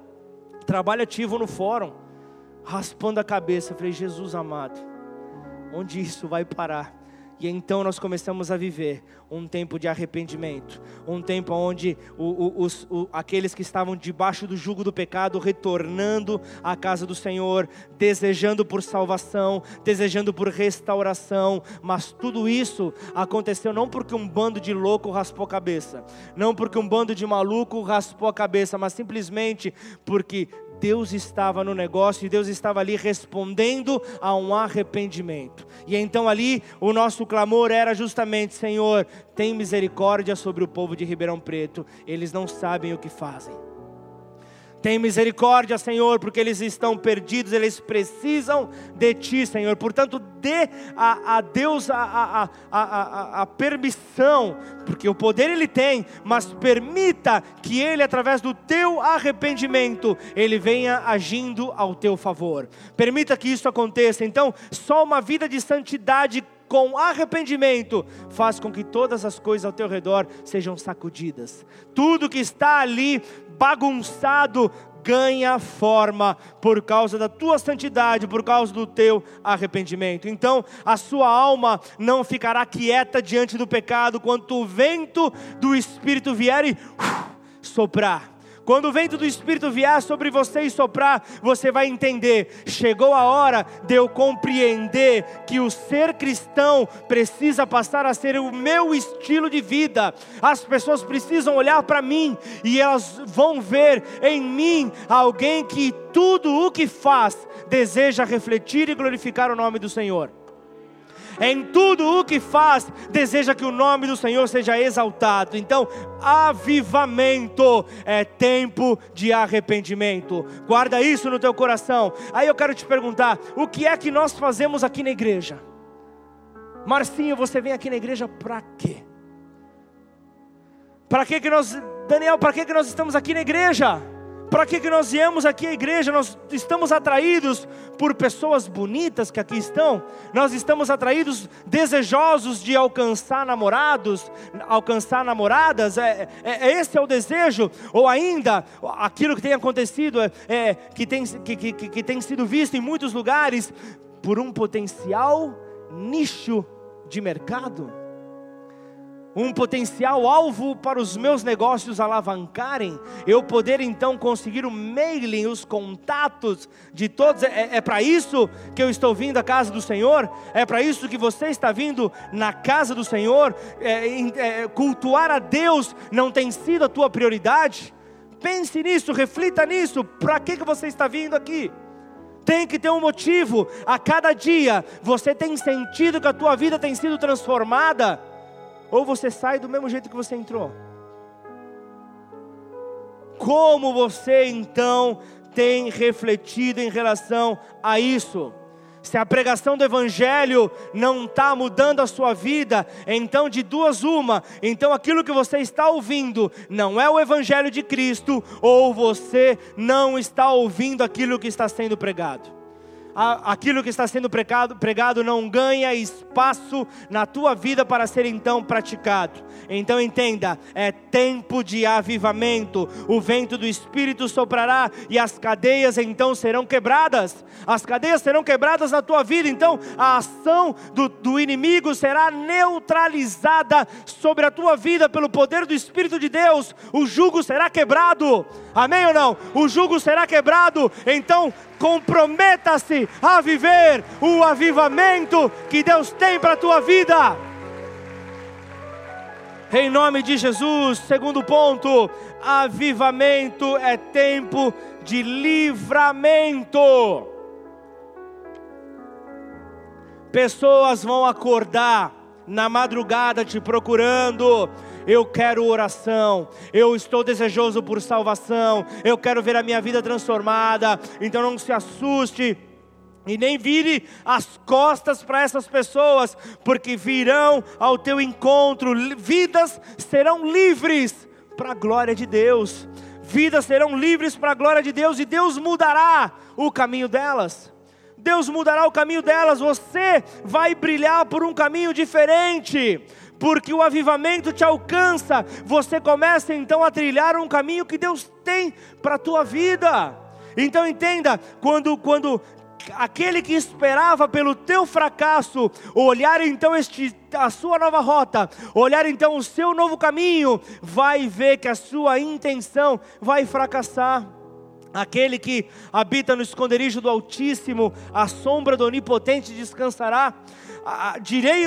trabalho ativo no fórum, raspando a cabeça. Eu falei, Jesus amado, onde isso vai parar? E então nós começamos a viver um tempo de arrependimento, um tempo onde o, o, os, o, aqueles que estavam debaixo do jugo do pecado retornando à casa do Senhor, desejando por salvação, desejando por restauração, mas tudo isso aconteceu não porque um bando de louco raspou a cabeça, não porque um bando de maluco raspou a cabeça, mas simplesmente porque Deus estava no negócio e Deus estava ali respondendo a um arrependimento. E então ali o nosso clamor era justamente: Senhor, tem misericórdia sobre o povo de Ribeirão Preto, eles não sabem o que fazem. Tem misericórdia, Senhor, porque eles estão perdidos, eles precisam de Ti, Senhor. Portanto, dê a, a Deus a, a, a, a, permissão, porque o poder Ele tem, mas permita que Ele, através do Teu arrependimento, Ele venha agindo ao Teu favor. Permita que isso aconteça. Então, só uma vida de santidade com arrependimento, faz com que todas as coisas ao teu redor sejam sacudidas. Tudo que está ali bagunçado ganha forma por causa da tua santidade, por causa do teu arrependimento. Então, a sua alma não ficará quieta diante do pecado quando o vento do Espírito vier e uh, soprar quando o vento do Espírito vier sobre você e soprar, você vai entender. Chegou a hora de eu compreender que o ser cristão precisa passar a ser o meu estilo de vida. As pessoas precisam olhar para mim e elas vão ver em mim alguém que tudo o que faz deseja refletir e glorificar o nome do Senhor em tudo o que faz, deseja que o nome do Senhor seja exaltado. Então, avivamento é tempo de arrependimento. Guarda isso no teu coração. Aí eu quero te perguntar: o que é que nós fazemos aqui na igreja? Marcinho, você vem aqui na igreja para quê? Para que que nós, Daniel, para que que nós estamos aqui na igreja? Para que, que nós viemos aqui à igreja? Nós estamos atraídos por pessoas bonitas que aqui estão, nós estamos atraídos, desejosos de alcançar namorados, alcançar namoradas, é, é, é esse é o desejo, ou ainda aquilo que tem acontecido, é, é que, tem, que, que, que tem sido visto em muitos lugares, por um potencial nicho de mercado? Um potencial alvo para os meus negócios alavancarem, eu poder então conseguir o mailing, os contatos de todos. É, é para isso que eu estou vindo à casa do Senhor? É para isso que você está vindo na casa do Senhor? É, é, cultuar a Deus não tem sido a tua prioridade? Pense nisso, reflita nisso. Para que, que você está vindo aqui? tem que ter um motivo. A cada dia você tem sentido que a tua vida tem sido transformada ou você sai do mesmo jeito que você entrou. Como você então tem refletido em relação a isso? Se a pregação do Evangelho não está mudando a sua vida, então de duas uma, então aquilo que você está ouvindo não é o Evangelho de Cristo, ou você não está ouvindo aquilo que está sendo pregado aquilo que está sendo pregado, pregado não ganha espaço na tua vida para ser então praticado. Então entenda, é tempo de avivamento. O vento do Espírito soprará e as cadeias então serão quebradas. As cadeias serão quebradas na tua vida. Então a ação do, do inimigo será neutralizada sobre a tua vida pelo poder do Espírito de Deus. O jugo será quebrado. Amém ou não? O jugo será quebrado. Então comprometa-se a viver o avivamento que Deus tem para a tua vida. Em nome de Jesus, segundo ponto, avivamento é tempo de livramento. Pessoas vão acordar na madrugada te procurando, eu quero oração, eu estou desejoso por salvação, eu quero ver a minha vida transformada. Então não se assuste. E nem vire as costas para essas pessoas, porque virão ao teu encontro, vidas serão livres para a glória de Deus, vidas serão livres para a glória de Deus, e Deus mudará o caminho delas. Deus mudará o caminho delas, você vai brilhar por um caminho diferente porque o avivamento te alcança, você começa então a trilhar um caminho que Deus tem para a tua vida. Então entenda, quando, quando aquele que esperava pelo teu fracasso, olhar então este, a sua nova rota, olhar então o seu novo caminho, vai ver que a sua intenção vai fracassar. Aquele que habita no esconderijo do Altíssimo, a sombra do Onipotente descansará. direi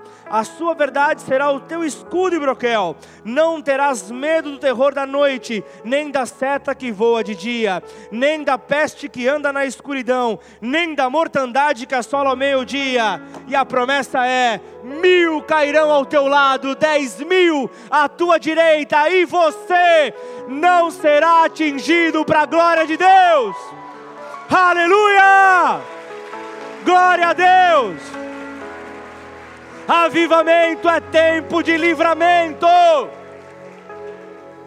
a sua verdade será o teu escudo e broquel. Não terás medo do terror da noite, nem da seta que voa de dia, nem da peste que anda na escuridão, nem da mortandade que assola ao meio-dia. E a promessa é: mil cairão ao teu lado, dez mil à tua direita, e você não será atingido para a glória de Deus. Aleluia! Glória a Deus! Avivamento é tempo de livramento.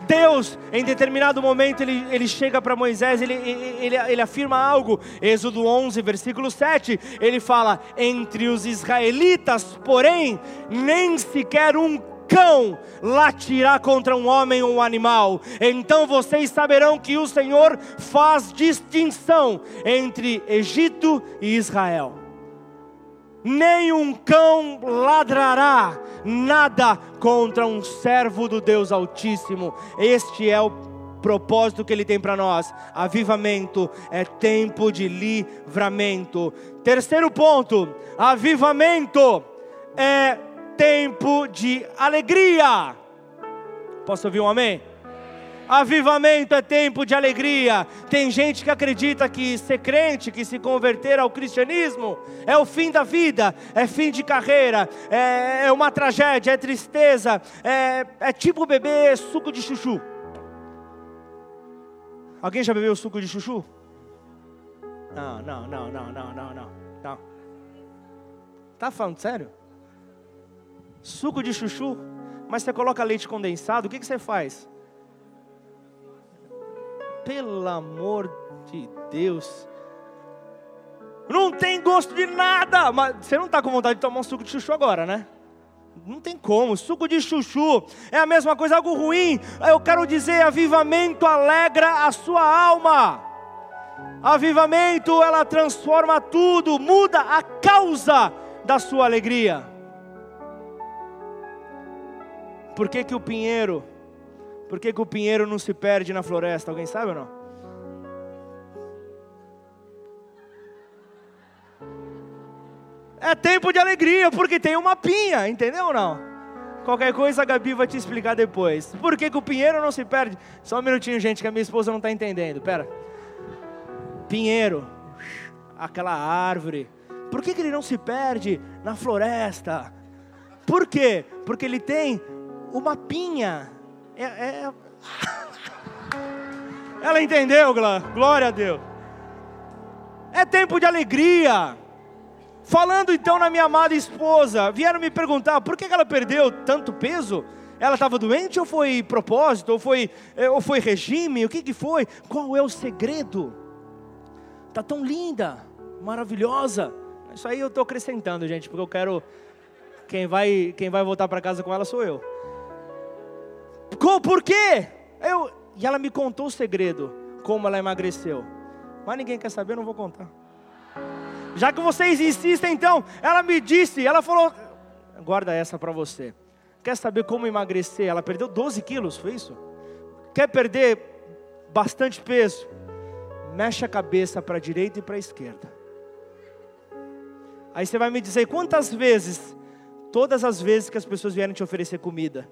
Deus, em determinado momento, ele, ele chega para Moisés, ele, ele, ele afirma algo. Êxodo 11, versículo 7, ele fala: Entre os israelitas, porém, nem sequer um cão latirá contra um homem ou um animal. Então vocês saberão que o Senhor faz distinção entre Egito e Israel nem um cão ladrará nada contra um servo do Deus Altíssimo. Este é o propósito que Ele tem para nós. Avivamento é tempo de livramento. Terceiro ponto: avivamento é tempo de alegria. Posso ouvir um amém? Avivamento é tempo de alegria. Tem gente que acredita que ser crente, que se converter ao cristianismo, é o fim da vida, é fim de carreira, é, é uma tragédia, é tristeza, é, é tipo beber suco de chuchu. Alguém já bebeu suco de chuchu? Não, não, não, não, não, não, não. não. Tá falando sério? Suco de chuchu? Mas você coloca leite condensado, o que, que você faz? Pelo amor de Deus. Não tem gosto de nada. Mas você não está com vontade de tomar um suco de chuchu agora, né? Não tem como. Suco de chuchu é a mesma coisa, algo ruim. Eu quero dizer, avivamento alegra a sua alma. Avivamento, ela transforma tudo, muda a causa da sua alegria. Por que, que o pinheiro por que, que o pinheiro não se perde na floresta? Alguém sabe ou não? É tempo de alegria, porque tem uma pinha, entendeu ou não? Qualquer coisa a Gabi vai te explicar depois. Por que, que o pinheiro não se perde? Só um minutinho, gente, que a minha esposa não está entendendo. Pera. Pinheiro, aquela árvore. Por que, que ele não se perde na floresta? Por quê? Porque ele tem uma pinha. É, é... Ela entendeu, glória a Deus. É tempo de alegria. Falando então na minha amada esposa, vieram me perguntar por que ela perdeu tanto peso? Ela estava doente ou foi propósito, ou foi, é, ou foi regime? O que, que foi? Qual é o segredo? Está tão linda, maravilhosa. Isso aí eu estou acrescentando, gente, porque eu quero. Quem vai, quem vai voltar para casa com ela sou eu. Por quê? Eu, e ela me contou o segredo, como ela emagreceu. Mas ninguém quer saber, eu não vou contar. Já que vocês insistem, então, ela me disse, ela falou, guarda essa para você. Quer saber como emagrecer? Ela perdeu 12 quilos, foi isso? Quer perder bastante peso? Mexe a cabeça para a direita e para a esquerda. Aí você vai me dizer quantas vezes? Todas as vezes que as pessoas vierem te oferecer comida.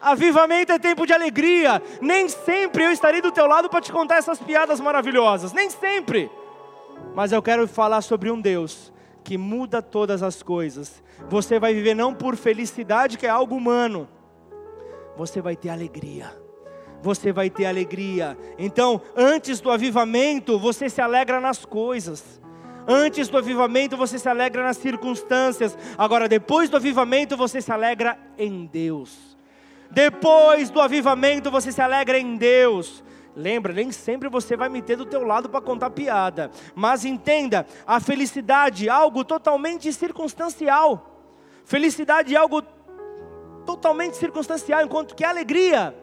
Avivamento é tempo de alegria. Nem sempre eu estarei do teu lado para te contar essas piadas maravilhosas. Nem sempre. Mas eu quero falar sobre um Deus que muda todas as coisas. Você vai viver não por felicidade, que é algo humano. Você vai ter alegria. você vai ter alegria. Então, antes do avivamento, você se alegra nas coisas. Antes do avivamento, você se alegra nas circunstâncias. Agora, depois do avivamento, você se alegra em Deus. Depois do avivamento, você se alegra em Deus. Lembra, nem sempre você vai me ter do teu lado para contar piada. Mas entenda, a felicidade é algo totalmente circunstancial. Felicidade é algo totalmente circunstancial, enquanto que a alegria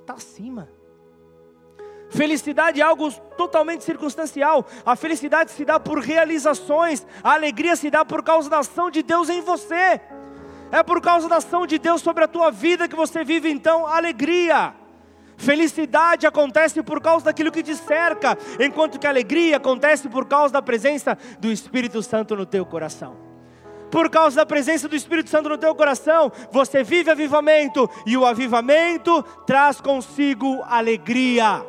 está acima. Felicidade é algo totalmente circunstancial. A felicidade se dá por realizações, a alegria se dá por causa da ação de Deus em você. É por causa da ação de Deus sobre a tua vida que você vive então alegria. Felicidade acontece por causa daquilo que te cerca, enquanto que alegria acontece por causa da presença do Espírito Santo no teu coração. Por causa da presença do Espírito Santo no teu coração, você vive avivamento, e o avivamento traz consigo alegria.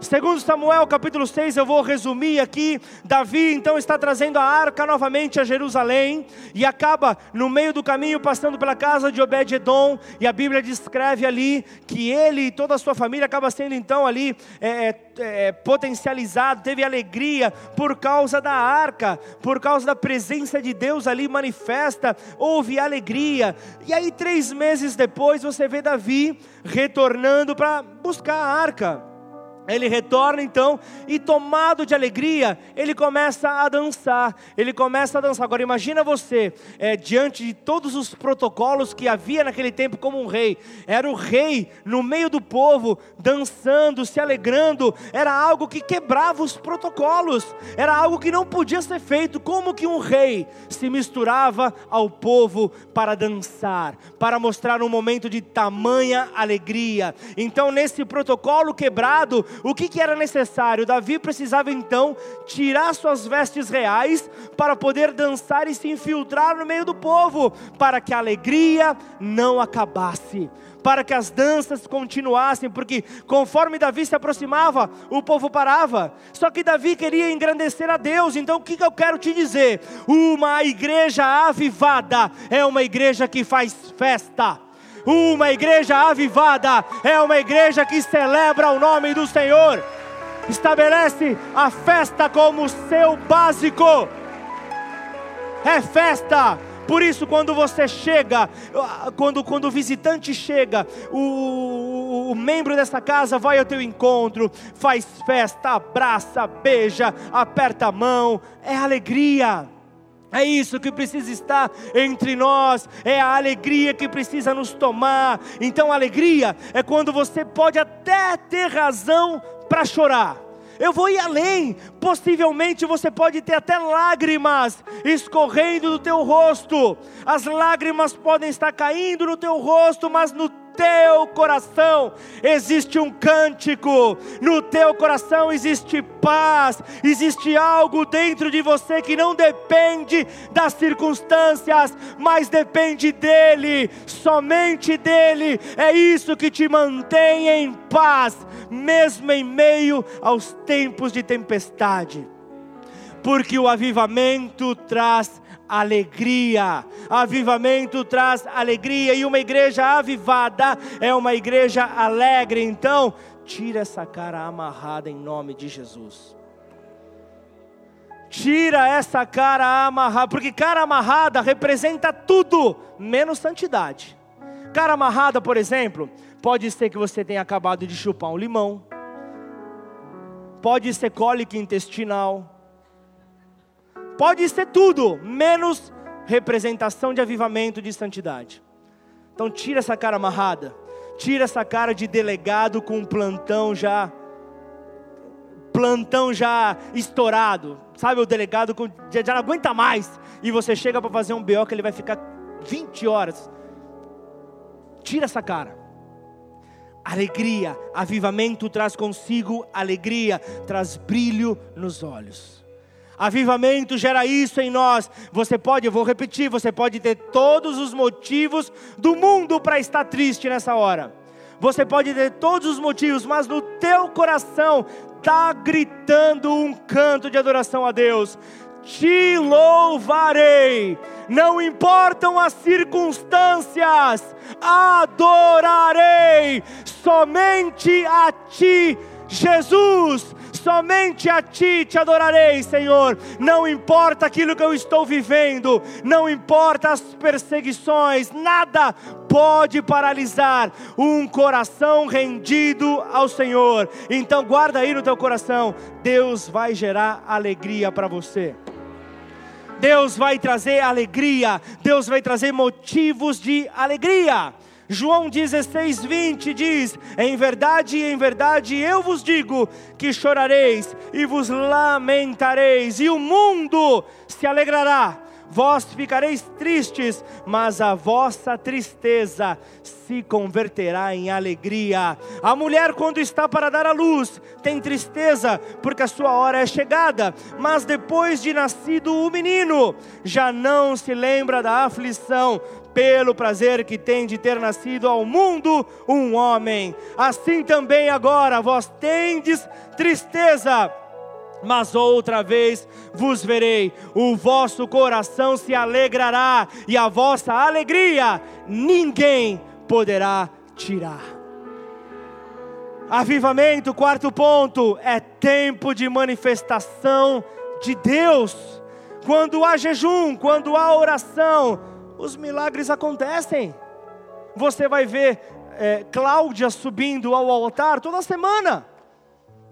Segundo Samuel capítulo 6, eu vou resumir aqui. Davi então está trazendo a arca novamente a Jerusalém e acaba no meio do caminho passando pela casa de Obed-edom e a Bíblia descreve ali que ele e toda a sua família acaba sendo então ali é, é, é potencializado, teve alegria por causa da arca, por causa da presença de Deus ali manifesta, houve alegria. E aí três meses depois você vê Davi retornando para buscar a arca. Ele retorna então e tomado de alegria, ele começa a dançar. Ele começa a dançar. Agora imagina você é, diante de todos os protocolos que havia naquele tempo como um rei. Era o rei no meio do povo dançando, se alegrando. Era algo que quebrava os protocolos. Era algo que não podia ser feito. Como que um rei se misturava ao povo para dançar, para mostrar um momento de tamanha alegria? Então nesse protocolo quebrado o que, que era necessário? Davi precisava então tirar suas vestes reais para poder dançar e se infiltrar no meio do povo, para que a alegria não acabasse para que as danças continuassem, porque conforme Davi se aproximava, o povo parava. Só que Davi queria engrandecer a Deus, então o que, que eu quero te dizer? Uma igreja avivada é uma igreja que faz festa. Uma igreja avivada é uma igreja que celebra o nome do Senhor, estabelece a festa como seu básico. É festa, por isso, quando você chega, quando, quando o visitante chega, o, o, o, membro dessa casa vai ao teu encontro, faz festa, abraça, beija, aperta a mão, é alegria. É isso que precisa estar entre nós, é a alegria que precisa nos tomar. Então, alegria é quando você pode até ter razão para chorar. Eu vou ir além, possivelmente você pode ter até lágrimas escorrendo do teu rosto. As lágrimas podem estar caindo no teu rosto, mas no teu coração existe um cântico, no teu coração existe paz, existe algo dentro de você que não depende das circunstâncias, mas depende dEle, somente dEle. É isso que te mantém em paz, mesmo em meio aos tempos de tempestade. Porque o avivamento traz alegria. Avivamento traz alegria e uma igreja avivada é uma igreja alegre. Então, tira essa cara amarrada em nome de Jesus. Tira essa cara amarrada, porque cara amarrada representa tudo menos santidade. Cara amarrada, por exemplo, pode ser que você tenha acabado de chupar um limão, pode ser cólica intestinal, Pode ser tudo, menos representação de avivamento de santidade. Então tira essa cara amarrada, tira essa cara de delegado com um plantão já plantão já estourado. Sabe o delegado com, já, já não aguenta mais e você chega para fazer um BO que ele vai ficar 20 horas. Tira essa cara. Alegria, avivamento traz consigo alegria, traz brilho nos olhos. Avivamento gera isso em nós. Você pode, eu vou repetir, você pode ter todos os motivos do mundo para estar triste nessa hora. Você pode ter todos os motivos, mas no teu coração está gritando um canto de adoração a Deus te louvarei. Não importam as circunstâncias, adorarei somente a ti, Jesus somente a Ti te adorarei, Senhor. Não importa aquilo que eu estou vivendo, não importa as perseguições, nada pode paralisar um coração rendido ao Senhor. Então guarda aí no teu coração, Deus vai gerar alegria para você. Deus vai trazer alegria, Deus vai trazer motivos de alegria. João 16, 20 diz: Em verdade, em verdade eu vos digo que chorareis e vos lamentareis, e o mundo se alegrará. Vós ficareis tristes, mas a vossa tristeza se converterá em alegria. A mulher, quando está para dar à luz, tem tristeza, porque a sua hora é chegada, mas depois de nascido o menino, já não se lembra da aflição, pelo prazer que tem de ter nascido ao mundo um homem. Assim também agora vós tendes tristeza, mas outra vez vos verei, o vosso coração se alegrará, e a vossa alegria ninguém poderá tirar. Avivamento, quarto ponto, é tempo de manifestação de Deus. Quando há jejum, quando há oração, os milagres acontecem. Você vai ver é, Cláudia subindo ao altar toda semana.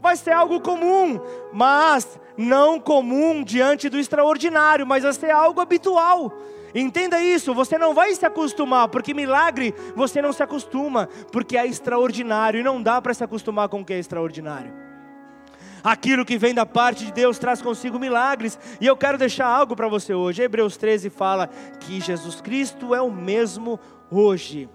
Vai ser algo comum, mas não comum diante do extraordinário, mas vai ser algo habitual. Entenda isso, você não vai se acostumar, porque milagre você não se acostuma, porque é extraordinário e não dá para se acostumar com o que é extraordinário. Aquilo que vem da parte de Deus traz consigo milagres. E eu quero deixar algo para você hoje. Hebreus 13 fala que Jesus Cristo é o mesmo hoje,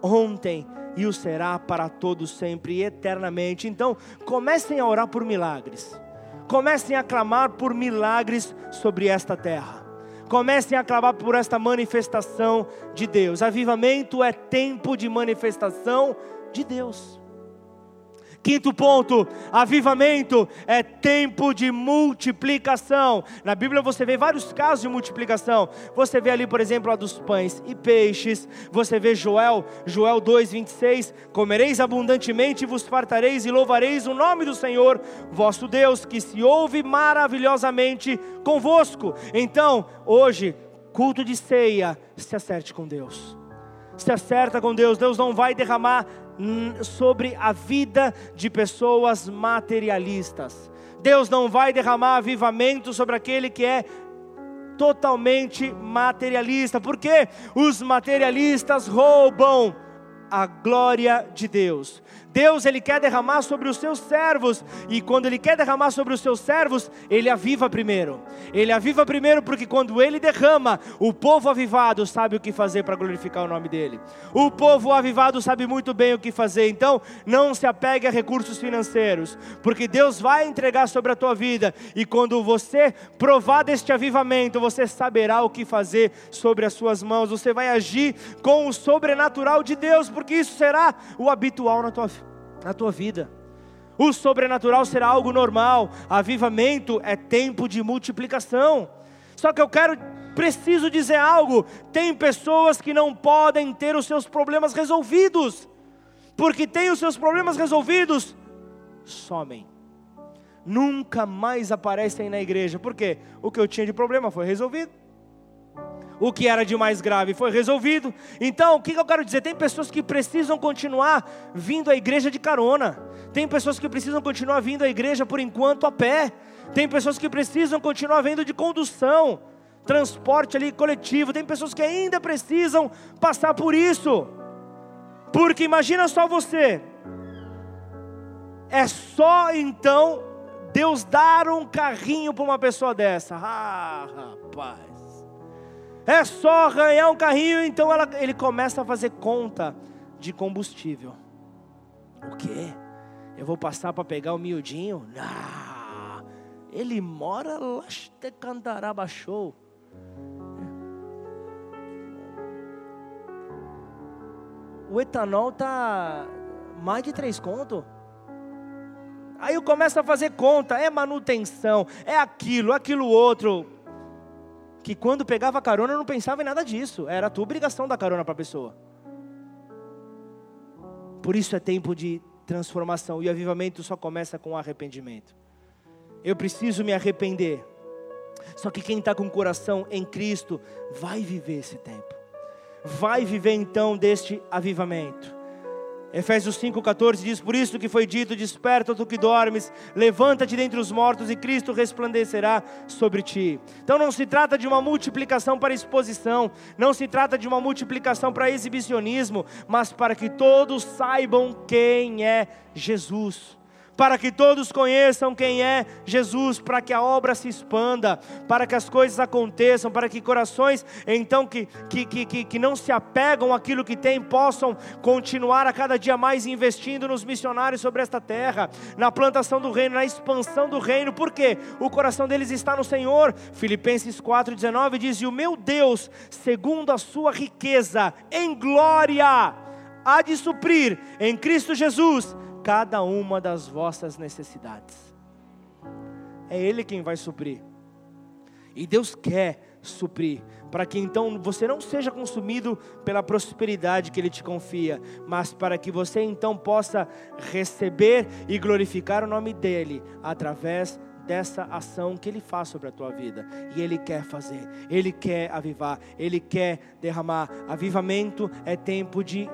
ontem e o será para todos sempre e eternamente. Então, comecem a orar por milagres. Comecem a clamar por milagres sobre esta terra. Comecem a clamar por esta manifestação de Deus. Avivamento é tempo de manifestação de Deus. Quinto ponto, avivamento é tempo de multiplicação. Na Bíblia você vê vários casos de multiplicação. Você vê ali, por exemplo, a dos pães e peixes. Você vê Joel, Joel 2:26, comereis abundantemente vos fartareis e louvareis o nome do Senhor, vosso Deus, que se ouve maravilhosamente convosco. Então, hoje, culto de ceia, se acerte com Deus. Se acerta com Deus, Deus não vai derramar sobre a vida de pessoas materialistas. Deus não vai derramar avivamento sobre aquele que é totalmente materialista, porque os materialistas roubam a glória de Deus. Deus ele quer derramar sobre os seus servos, e quando ele quer derramar sobre os seus servos, ele aviva primeiro. Ele aviva primeiro porque quando ele derrama, o povo avivado sabe o que fazer para glorificar o nome dele. O povo avivado sabe muito bem o que fazer. Então, não se apegue a recursos financeiros, porque Deus vai entregar sobre a tua vida, e quando você provar deste avivamento, você saberá o que fazer sobre as suas mãos. Você vai agir com o sobrenatural de Deus, porque isso será o habitual na tua vida na tua vida. O sobrenatural será algo normal. Avivamento é tempo de multiplicação. Só que eu quero, preciso dizer algo: tem pessoas que não podem ter os seus problemas resolvidos, porque tem os seus problemas resolvidos, somem. Nunca mais aparecem na igreja, porque o que eu tinha de problema foi resolvido o que era de mais grave foi resolvido. Então, o que eu quero dizer? Tem pessoas que precisam continuar vindo à igreja de carona, tem pessoas que precisam continuar vindo à igreja por enquanto a pé, tem pessoas que precisam continuar vindo de condução, transporte ali coletivo, tem pessoas que ainda precisam passar por isso, porque imagina só você, é só então Deus dar um carrinho para uma pessoa dessa, ah, rapaz é só arranhar um carrinho, então ela, ele começa a fazer conta de combustível. O quê? Eu vou passar para pegar o miudinho? Não. Ele mora lá de Cantaraba Show. O etanol tá mais de três conto. Aí eu começo a fazer conta, é manutenção, é aquilo, aquilo outro. Que quando pegava carona não pensava em nada disso, era a tua obrigação dar carona para a pessoa. Por isso é tempo de transformação e o avivamento só começa com arrependimento. Eu preciso me arrepender. Só que quem está com o coração em Cristo vai viver esse tempo, vai viver então deste avivamento. Efésios 5,14 diz: Por isso que foi dito: Desperta tu que dormes, levanta-te dentre os mortos e Cristo resplandecerá sobre ti. Então não se trata de uma multiplicação para exposição, não se trata de uma multiplicação para exibicionismo, mas para que todos saibam quem é Jesus para que todos conheçam quem é Jesus, para que a obra se expanda, para que as coisas aconteçam, para que corações, então, que, que, que, que não se apegam àquilo que têm, possam continuar a cada dia mais investindo nos missionários sobre esta terra, na plantação do reino, na expansão do reino, porque o coração deles está no Senhor. Filipenses 4,19 diz: E o meu Deus, segundo a sua riqueza em glória, há de suprir em Cristo Jesus cada uma das vossas necessidades. É Ele quem vai suprir. E Deus quer suprir, para que então você não seja consumido pela prosperidade que Ele te confia, mas para que você então possa receber e glorificar o nome dEle através dessa ação que Ele faz sobre a tua vida. E Ele quer fazer, Ele quer avivar, Ele quer derramar. Avivamento é tempo de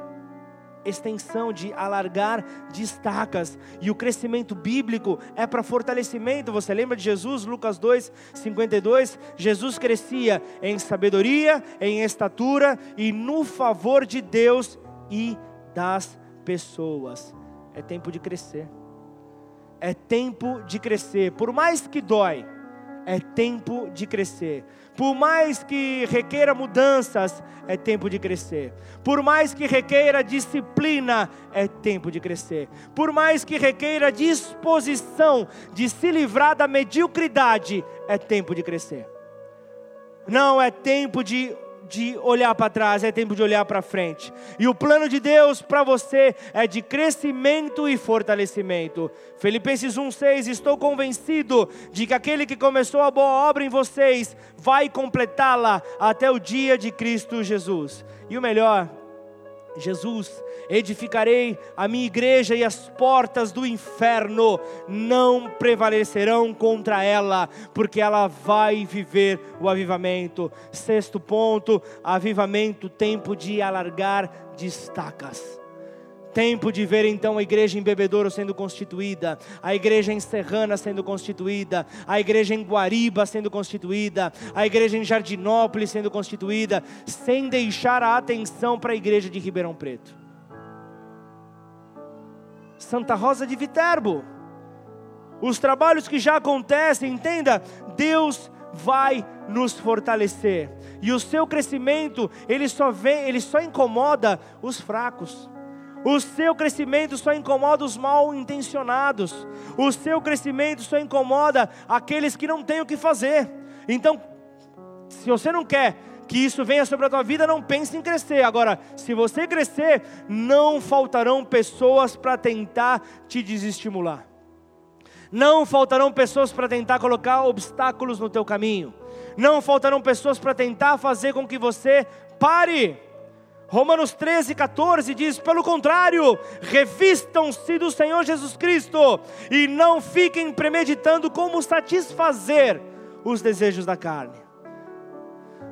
extensão, de alargar destacas. E o crescimento bíblico é para fortalecimento. Você lembra de Jesus, Lucas 2, 52? Jesus crescia em sabedoria, em estatura e no favor de Deus e das pessoas. É tempo de crescer. É tempo de crescer. Por mais que dói, é tempo de crescer. Por mais que requeira mudanças, é tempo de crescer. Por mais que requeira disciplina, é tempo de crescer. Por mais que requeira disposição de se livrar da mediocridade, é tempo de crescer. Não é tempo de de olhar para trás, é tempo de olhar para frente. E o plano de Deus para você é de crescimento e fortalecimento. Filipenses 1:6 Estou convencido de que aquele que começou a boa obra em vocês vai completá-la até o dia de Cristo Jesus. E o melhor, Jesus, edificarei a minha igreja e as portas do inferno não prevalecerão contra ela, porque ela vai viver o avivamento. Sexto ponto: avivamento, tempo de alargar destacas. Tempo de ver então a igreja em Bebedouro sendo constituída, a igreja em Serrana sendo constituída, a igreja em Guariba sendo constituída, a igreja em Jardinópolis sendo constituída, sem deixar a atenção para a igreja de Ribeirão Preto. Santa Rosa de Viterbo. Os trabalhos que já acontecem, entenda, Deus vai nos fortalecer. E o seu crescimento, ele só vem, ele só incomoda os fracos. O seu crescimento só incomoda os mal intencionados. O seu crescimento só incomoda aqueles que não têm o que fazer. Então, se você não quer que isso venha sobre a tua vida, não pense em crescer. Agora, se você crescer, não faltarão pessoas para tentar te desestimular. Não faltarão pessoas para tentar colocar obstáculos no teu caminho. Não faltarão pessoas para tentar fazer com que você pare. Romanos 13, 14 diz: pelo contrário, revistam-se do Senhor Jesus Cristo e não fiquem premeditando como satisfazer os desejos da carne.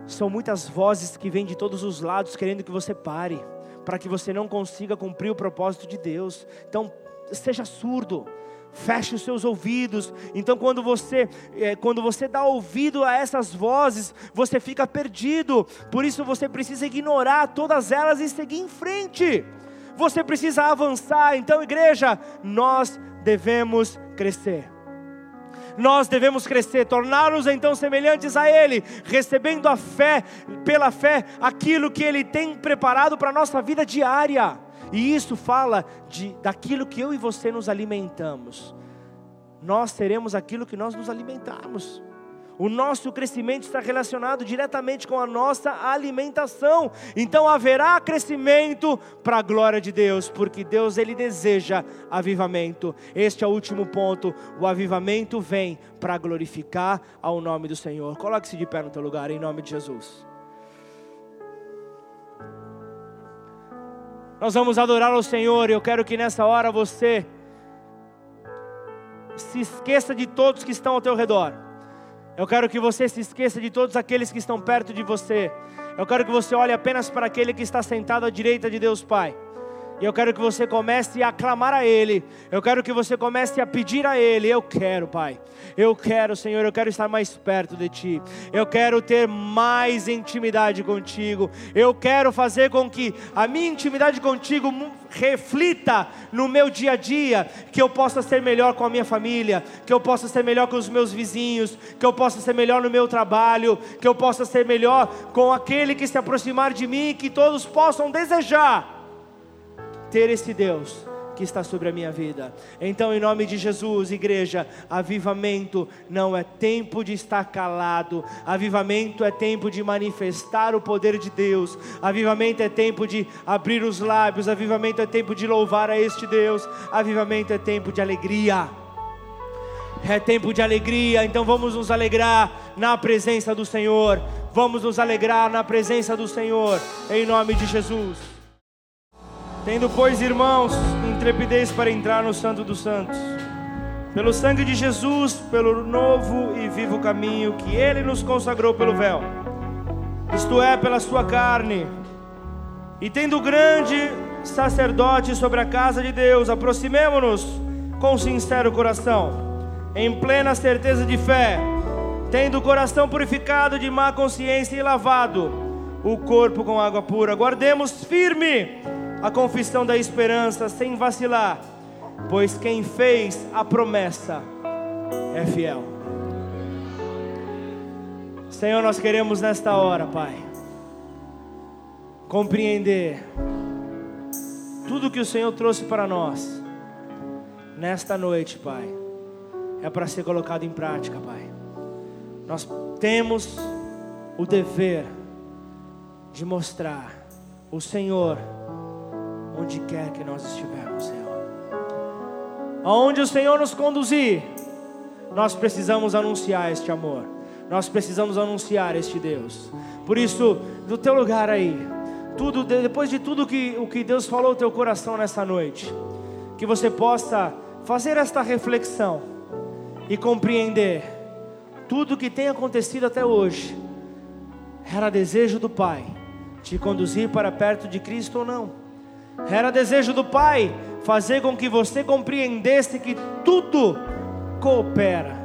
São muitas vozes que vêm de todos os lados querendo que você pare, para que você não consiga cumprir o propósito de Deus. Então, seja surdo feche os seus ouvidos. Então, quando você, é, quando você dá ouvido a essas vozes, você fica perdido. Por isso, você precisa ignorar todas elas e seguir em frente. Você precisa avançar. Então, igreja, nós devemos crescer. Nós devemos crescer, tornar-nos então semelhantes a Ele, recebendo a fé, pela fé, aquilo que Ele tem preparado para a nossa vida diária. E isso fala de, daquilo que eu e você nos alimentamos. Nós seremos aquilo que nós nos alimentamos. O nosso crescimento está relacionado diretamente com a nossa alimentação. Então haverá crescimento para a glória de Deus, porque Deus ele deseja avivamento. Este é o último ponto. O avivamento vem para glorificar ao nome do Senhor. Coloque-se de pé no teu lugar em nome de Jesus. Nós vamos adorar ao Senhor. Eu quero que nessa hora você se esqueça de todos que estão ao teu redor. Eu quero que você se esqueça de todos aqueles que estão perto de você. Eu quero que você olhe apenas para aquele que está sentado à direita de Deus Pai. E eu quero que você comece a clamar a Ele. Eu quero que você comece a pedir a Ele. Eu quero, Pai. Eu quero, Senhor. Eu quero estar mais perto de Ti. Eu quero ter mais intimidade contigo. Eu quero fazer com que a minha intimidade contigo reflita no meu dia a dia. Que eu possa ser melhor com a minha família. Que eu possa ser melhor com os meus vizinhos. Que eu possa ser melhor no meu trabalho. Que eu possa ser melhor com aquele que se aproximar de mim. Que todos possam desejar ter esse Deus que está sobre a minha vida. Então, em nome de Jesus, igreja, avivamento não é tempo de estar calado, avivamento é tempo de manifestar o poder de Deus, avivamento é tempo de abrir os lábios, avivamento é tempo de louvar a este Deus, avivamento é tempo de alegria. É tempo de alegria, então vamos nos alegrar na presença do Senhor. Vamos nos alegrar na presença do Senhor, em nome de Jesus. Tendo, pois, irmãos, intrepidez para entrar no Santo dos Santos, pelo sangue de Jesus, pelo novo e vivo caminho que Ele nos consagrou pelo véu, isto é, pela Sua carne, e tendo grande sacerdote sobre a casa de Deus, aproximemo-nos com sincero coração, em plena certeza de fé, tendo o coração purificado de má consciência e lavado o corpo com água pura, guardemos firme a confissão da esperança sem vacilar, pois quem fez a promessa é fiel. Senhor, nós queremos nesta hora, Pai, compreender tudo que o Senhor trouxe para nós nesta noite, Pai, é para ser colocado em prática, Pai. Nós temos o dever de mostrar o Senhor onde quer que nós estivermos, Senhor. Aonde o Senhor nos conduzir, nós precisamos anunciar este amor. Nós precisamos anunciar este Deus. Por isso, do teu lugar aí, tudo depois de tudo que o que Deus falou ao teu coração nessa noite, que você possa fazer esta reflexão e compreender tudo o que tem acontecido até hoje. Era desejo do Pai te conduzir para perto de Cristo ou não. Era desejo do Pai fazer com que você compreendesse que tudo coopera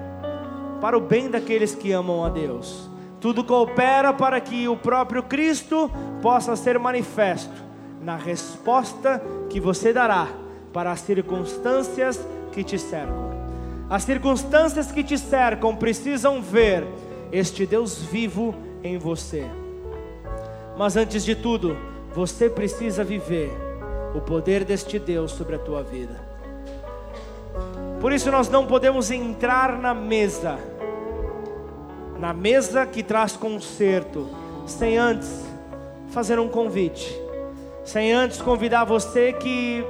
para o bem daqueles que amam a Deus. Tudo coopera para que o próprio Cristo possa ser manifesto na resposta que você dará para as circunstâncias que te cercam. As circunstâncias que te cercam precisam ver este Deus vivo em você. Mas antes de tudo, você precisa viver o poder deste Deus sobre a tua vida. Por isso nós não podemos entrar na mesa, na mesa que traz conserto, sem antes fazer um convite, sem antes convidar você que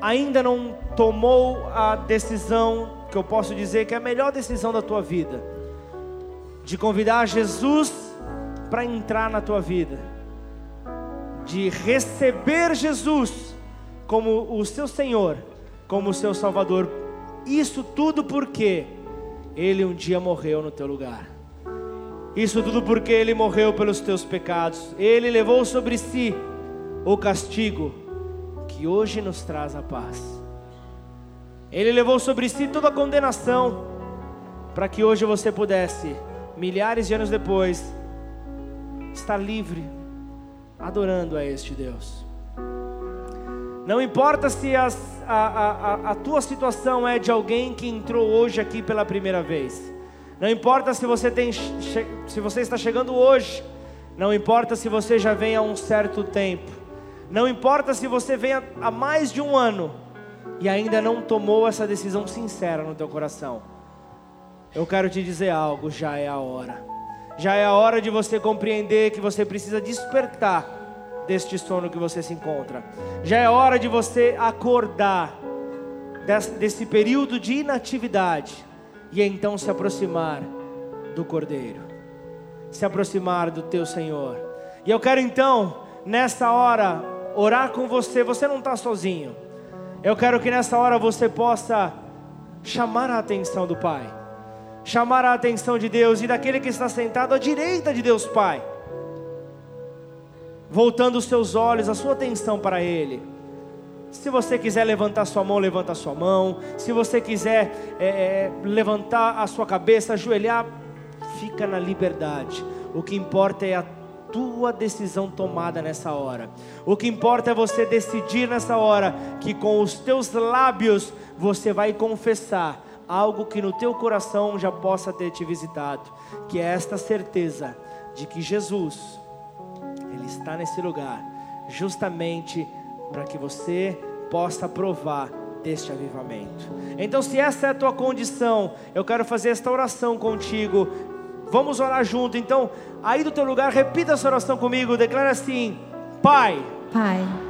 ainda não tomou a decisão, que eu posso dizer que é a melhor decisão da tua vida, de convidar Jesus para entrar na tua vida de receber Jesus como o seu Senhor, como o seu Salvador. Isso tudo porque Ele um dia morreu no teu lugar. Isso tudo porque Ele morreu pelos teus pecados. Ele levou sobre si o castigo que hoje nos traz a paz. Ele levou sobre si toda a condenação para que hoje você pudesse, milhares de anos depois, estar livre adorando a este Deus. Não importa se as, a, a, a tua situação é de alguém que entrou hoje aqui pela primeira vez. Não importa se você, tem, se você está chegando hoje. Não importa se você já vem há um certo tempo. Não importa se você vem há mais de um ano e ainda não tomou essa decisão sincera no teu coração. eu quero te dizer algo: já é a hora. Já é a hora de você compreender que você precisa despertar deste sono que você se encontra. Já é hora de você acordar desse período de inatividade e então se aproximar do Cordeiro, se aproximar do teu Senhor. E eu quero então, nessa hora, orar com você. Você não está sozinho. Eu quero que nessa hora você possa chamar a atenção do Pai chamar a atenção de Deus e daquele que está sentado à direita de Deus Pai, voltando os seus olhos, a sua atenção para Ele. Se você quiser levantar sua mão, levanta sua mão. Se você quiser é, é, levantar a sua cabeça, ajoelhar, fica na liberdade. O que importa é a tua decisão tomada nessa hora. O que importa é você decidir nessa hora que com os teus lábios você vai confessar algo que no teu coração já possa ter te visitado, que é esta certeza de que Jesus, Ele está nesse lugar, justamente para que você possa provar deste avivamento. Então, se essa é a tua condição, eu quero fazer esta oração contigo. Vamos orar junto. Então, aí do teu lugar, repita essa oração comigo. Declara assim: Pai. Pai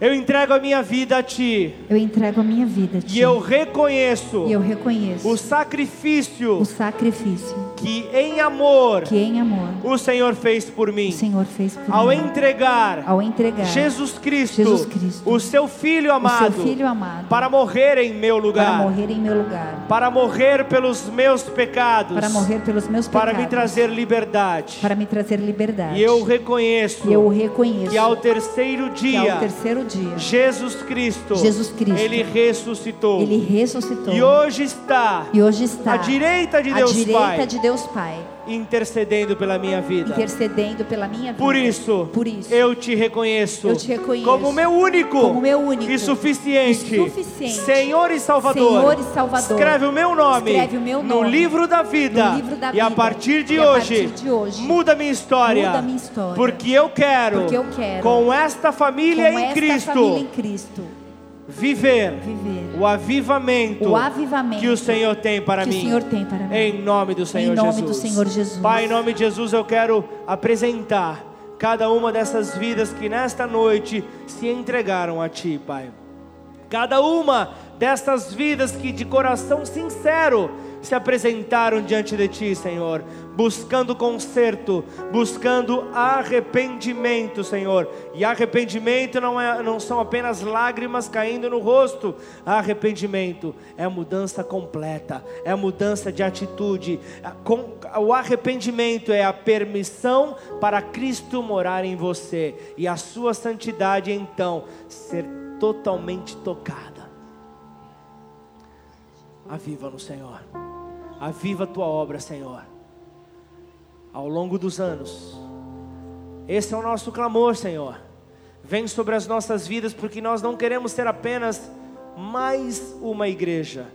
eu entrego a minha vida a ti. Eu entrego a minha vida a ti. E eu reconheço. E eu reconheço. O sacrifício. O sacrifício. Que em amor. Que em amor. O Senhor fez por mim. O Senhor fez por ao mim. Entregar, ao entregar. Jesus Cristo. Jesus Cristo. O seu filho amado. Seu filho amado. Para morrer em meu lugar. Para morrer em meu lugar. Para morrer pelos meus pecados. Para morrer pelos meus pecados. Para me trazer liberdade. Para me trazer liberdade. E eu reconheço. E eu reconheço. Que ao terceiro dia. Ao terceiro dia. Jesus Cristo. Jesus Cristo. Ele ressuscitou. Ele ressuscitou. E hoje está. E hoje está. À direita de Deus à direita Pai. de Deus Pai. Intercedendo pela minha vida. Intercedendo pela minha vida. Por isso. Por isso. Eu te reconheço. Eu te reconheço. Como meu único. Como meu único. E suficiente. E suficiente. Senhor e Salvador. Senhor e Salvador. Escreve o meu nome. Escreve o meu nome. No livro da vida. Livro da e a vida. partir de hoje. A partir de hoje. Muda minha história. Muda minha história. Porque eu quero. Porque eu quero. Com esta família com em esta Cristo. Família em Cristo viver, viver o, avivamento o avivamento que o Senhor tem para mim. Senhor tem para mim. Em nome do Senhor em nome Jesus. Do Senhor Jesus. Pai, em nome de Jesus, eu quero apresentar cada uma dessas vidas que nesta noite se entregaram a Ti, Pai. Cada uma dessas vidas que de coração sincero se apresentaram diante de Ti, Senhor, buscando conserto, buscando arrependimento, Senhor. E arrependimento não, é, não são apenas lágrimas caindo no rosto, arrependimento é mudança completa, é mudança de atitude. O arrependimento é a permissão para Cristo morar em você e a sua santidade então ser totalmente tocada. Aviva no Senhor. Aviva a tua obra, Senhor. Ao longo dos anos. Esse é o nosso clamor, Senhor. Vem sobre as nossas vidas, porque nós não queremos ser apenas mais uma igreja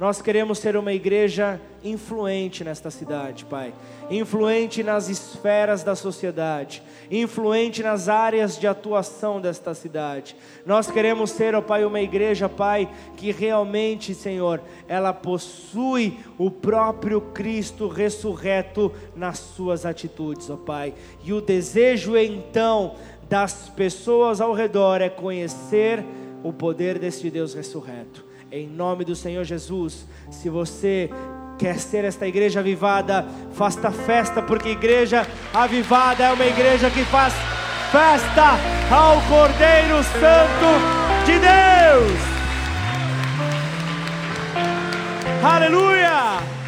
nós queremos ser uma igreja influente nesta cidade, Pai. Influente nas esferas da sociedade, influente nas áreas de atuação desta cidade. Nós queremos ser, ó Pai, uma igreja, Pai, que realmente, Senhor, ela possui o próprio Cristo ressurreto nas suas atitudes, ó Pai. E o desejo então das pessoas ao redor é conhecer o poder deste Deus ressurreto. Em nome do Senhor Jesus, se você Quer ser esta igreja avivada? Faça festa, porque igreja avivada é uma igreja que faz festa ao Cordeiro Santo de Deus. Aleluia!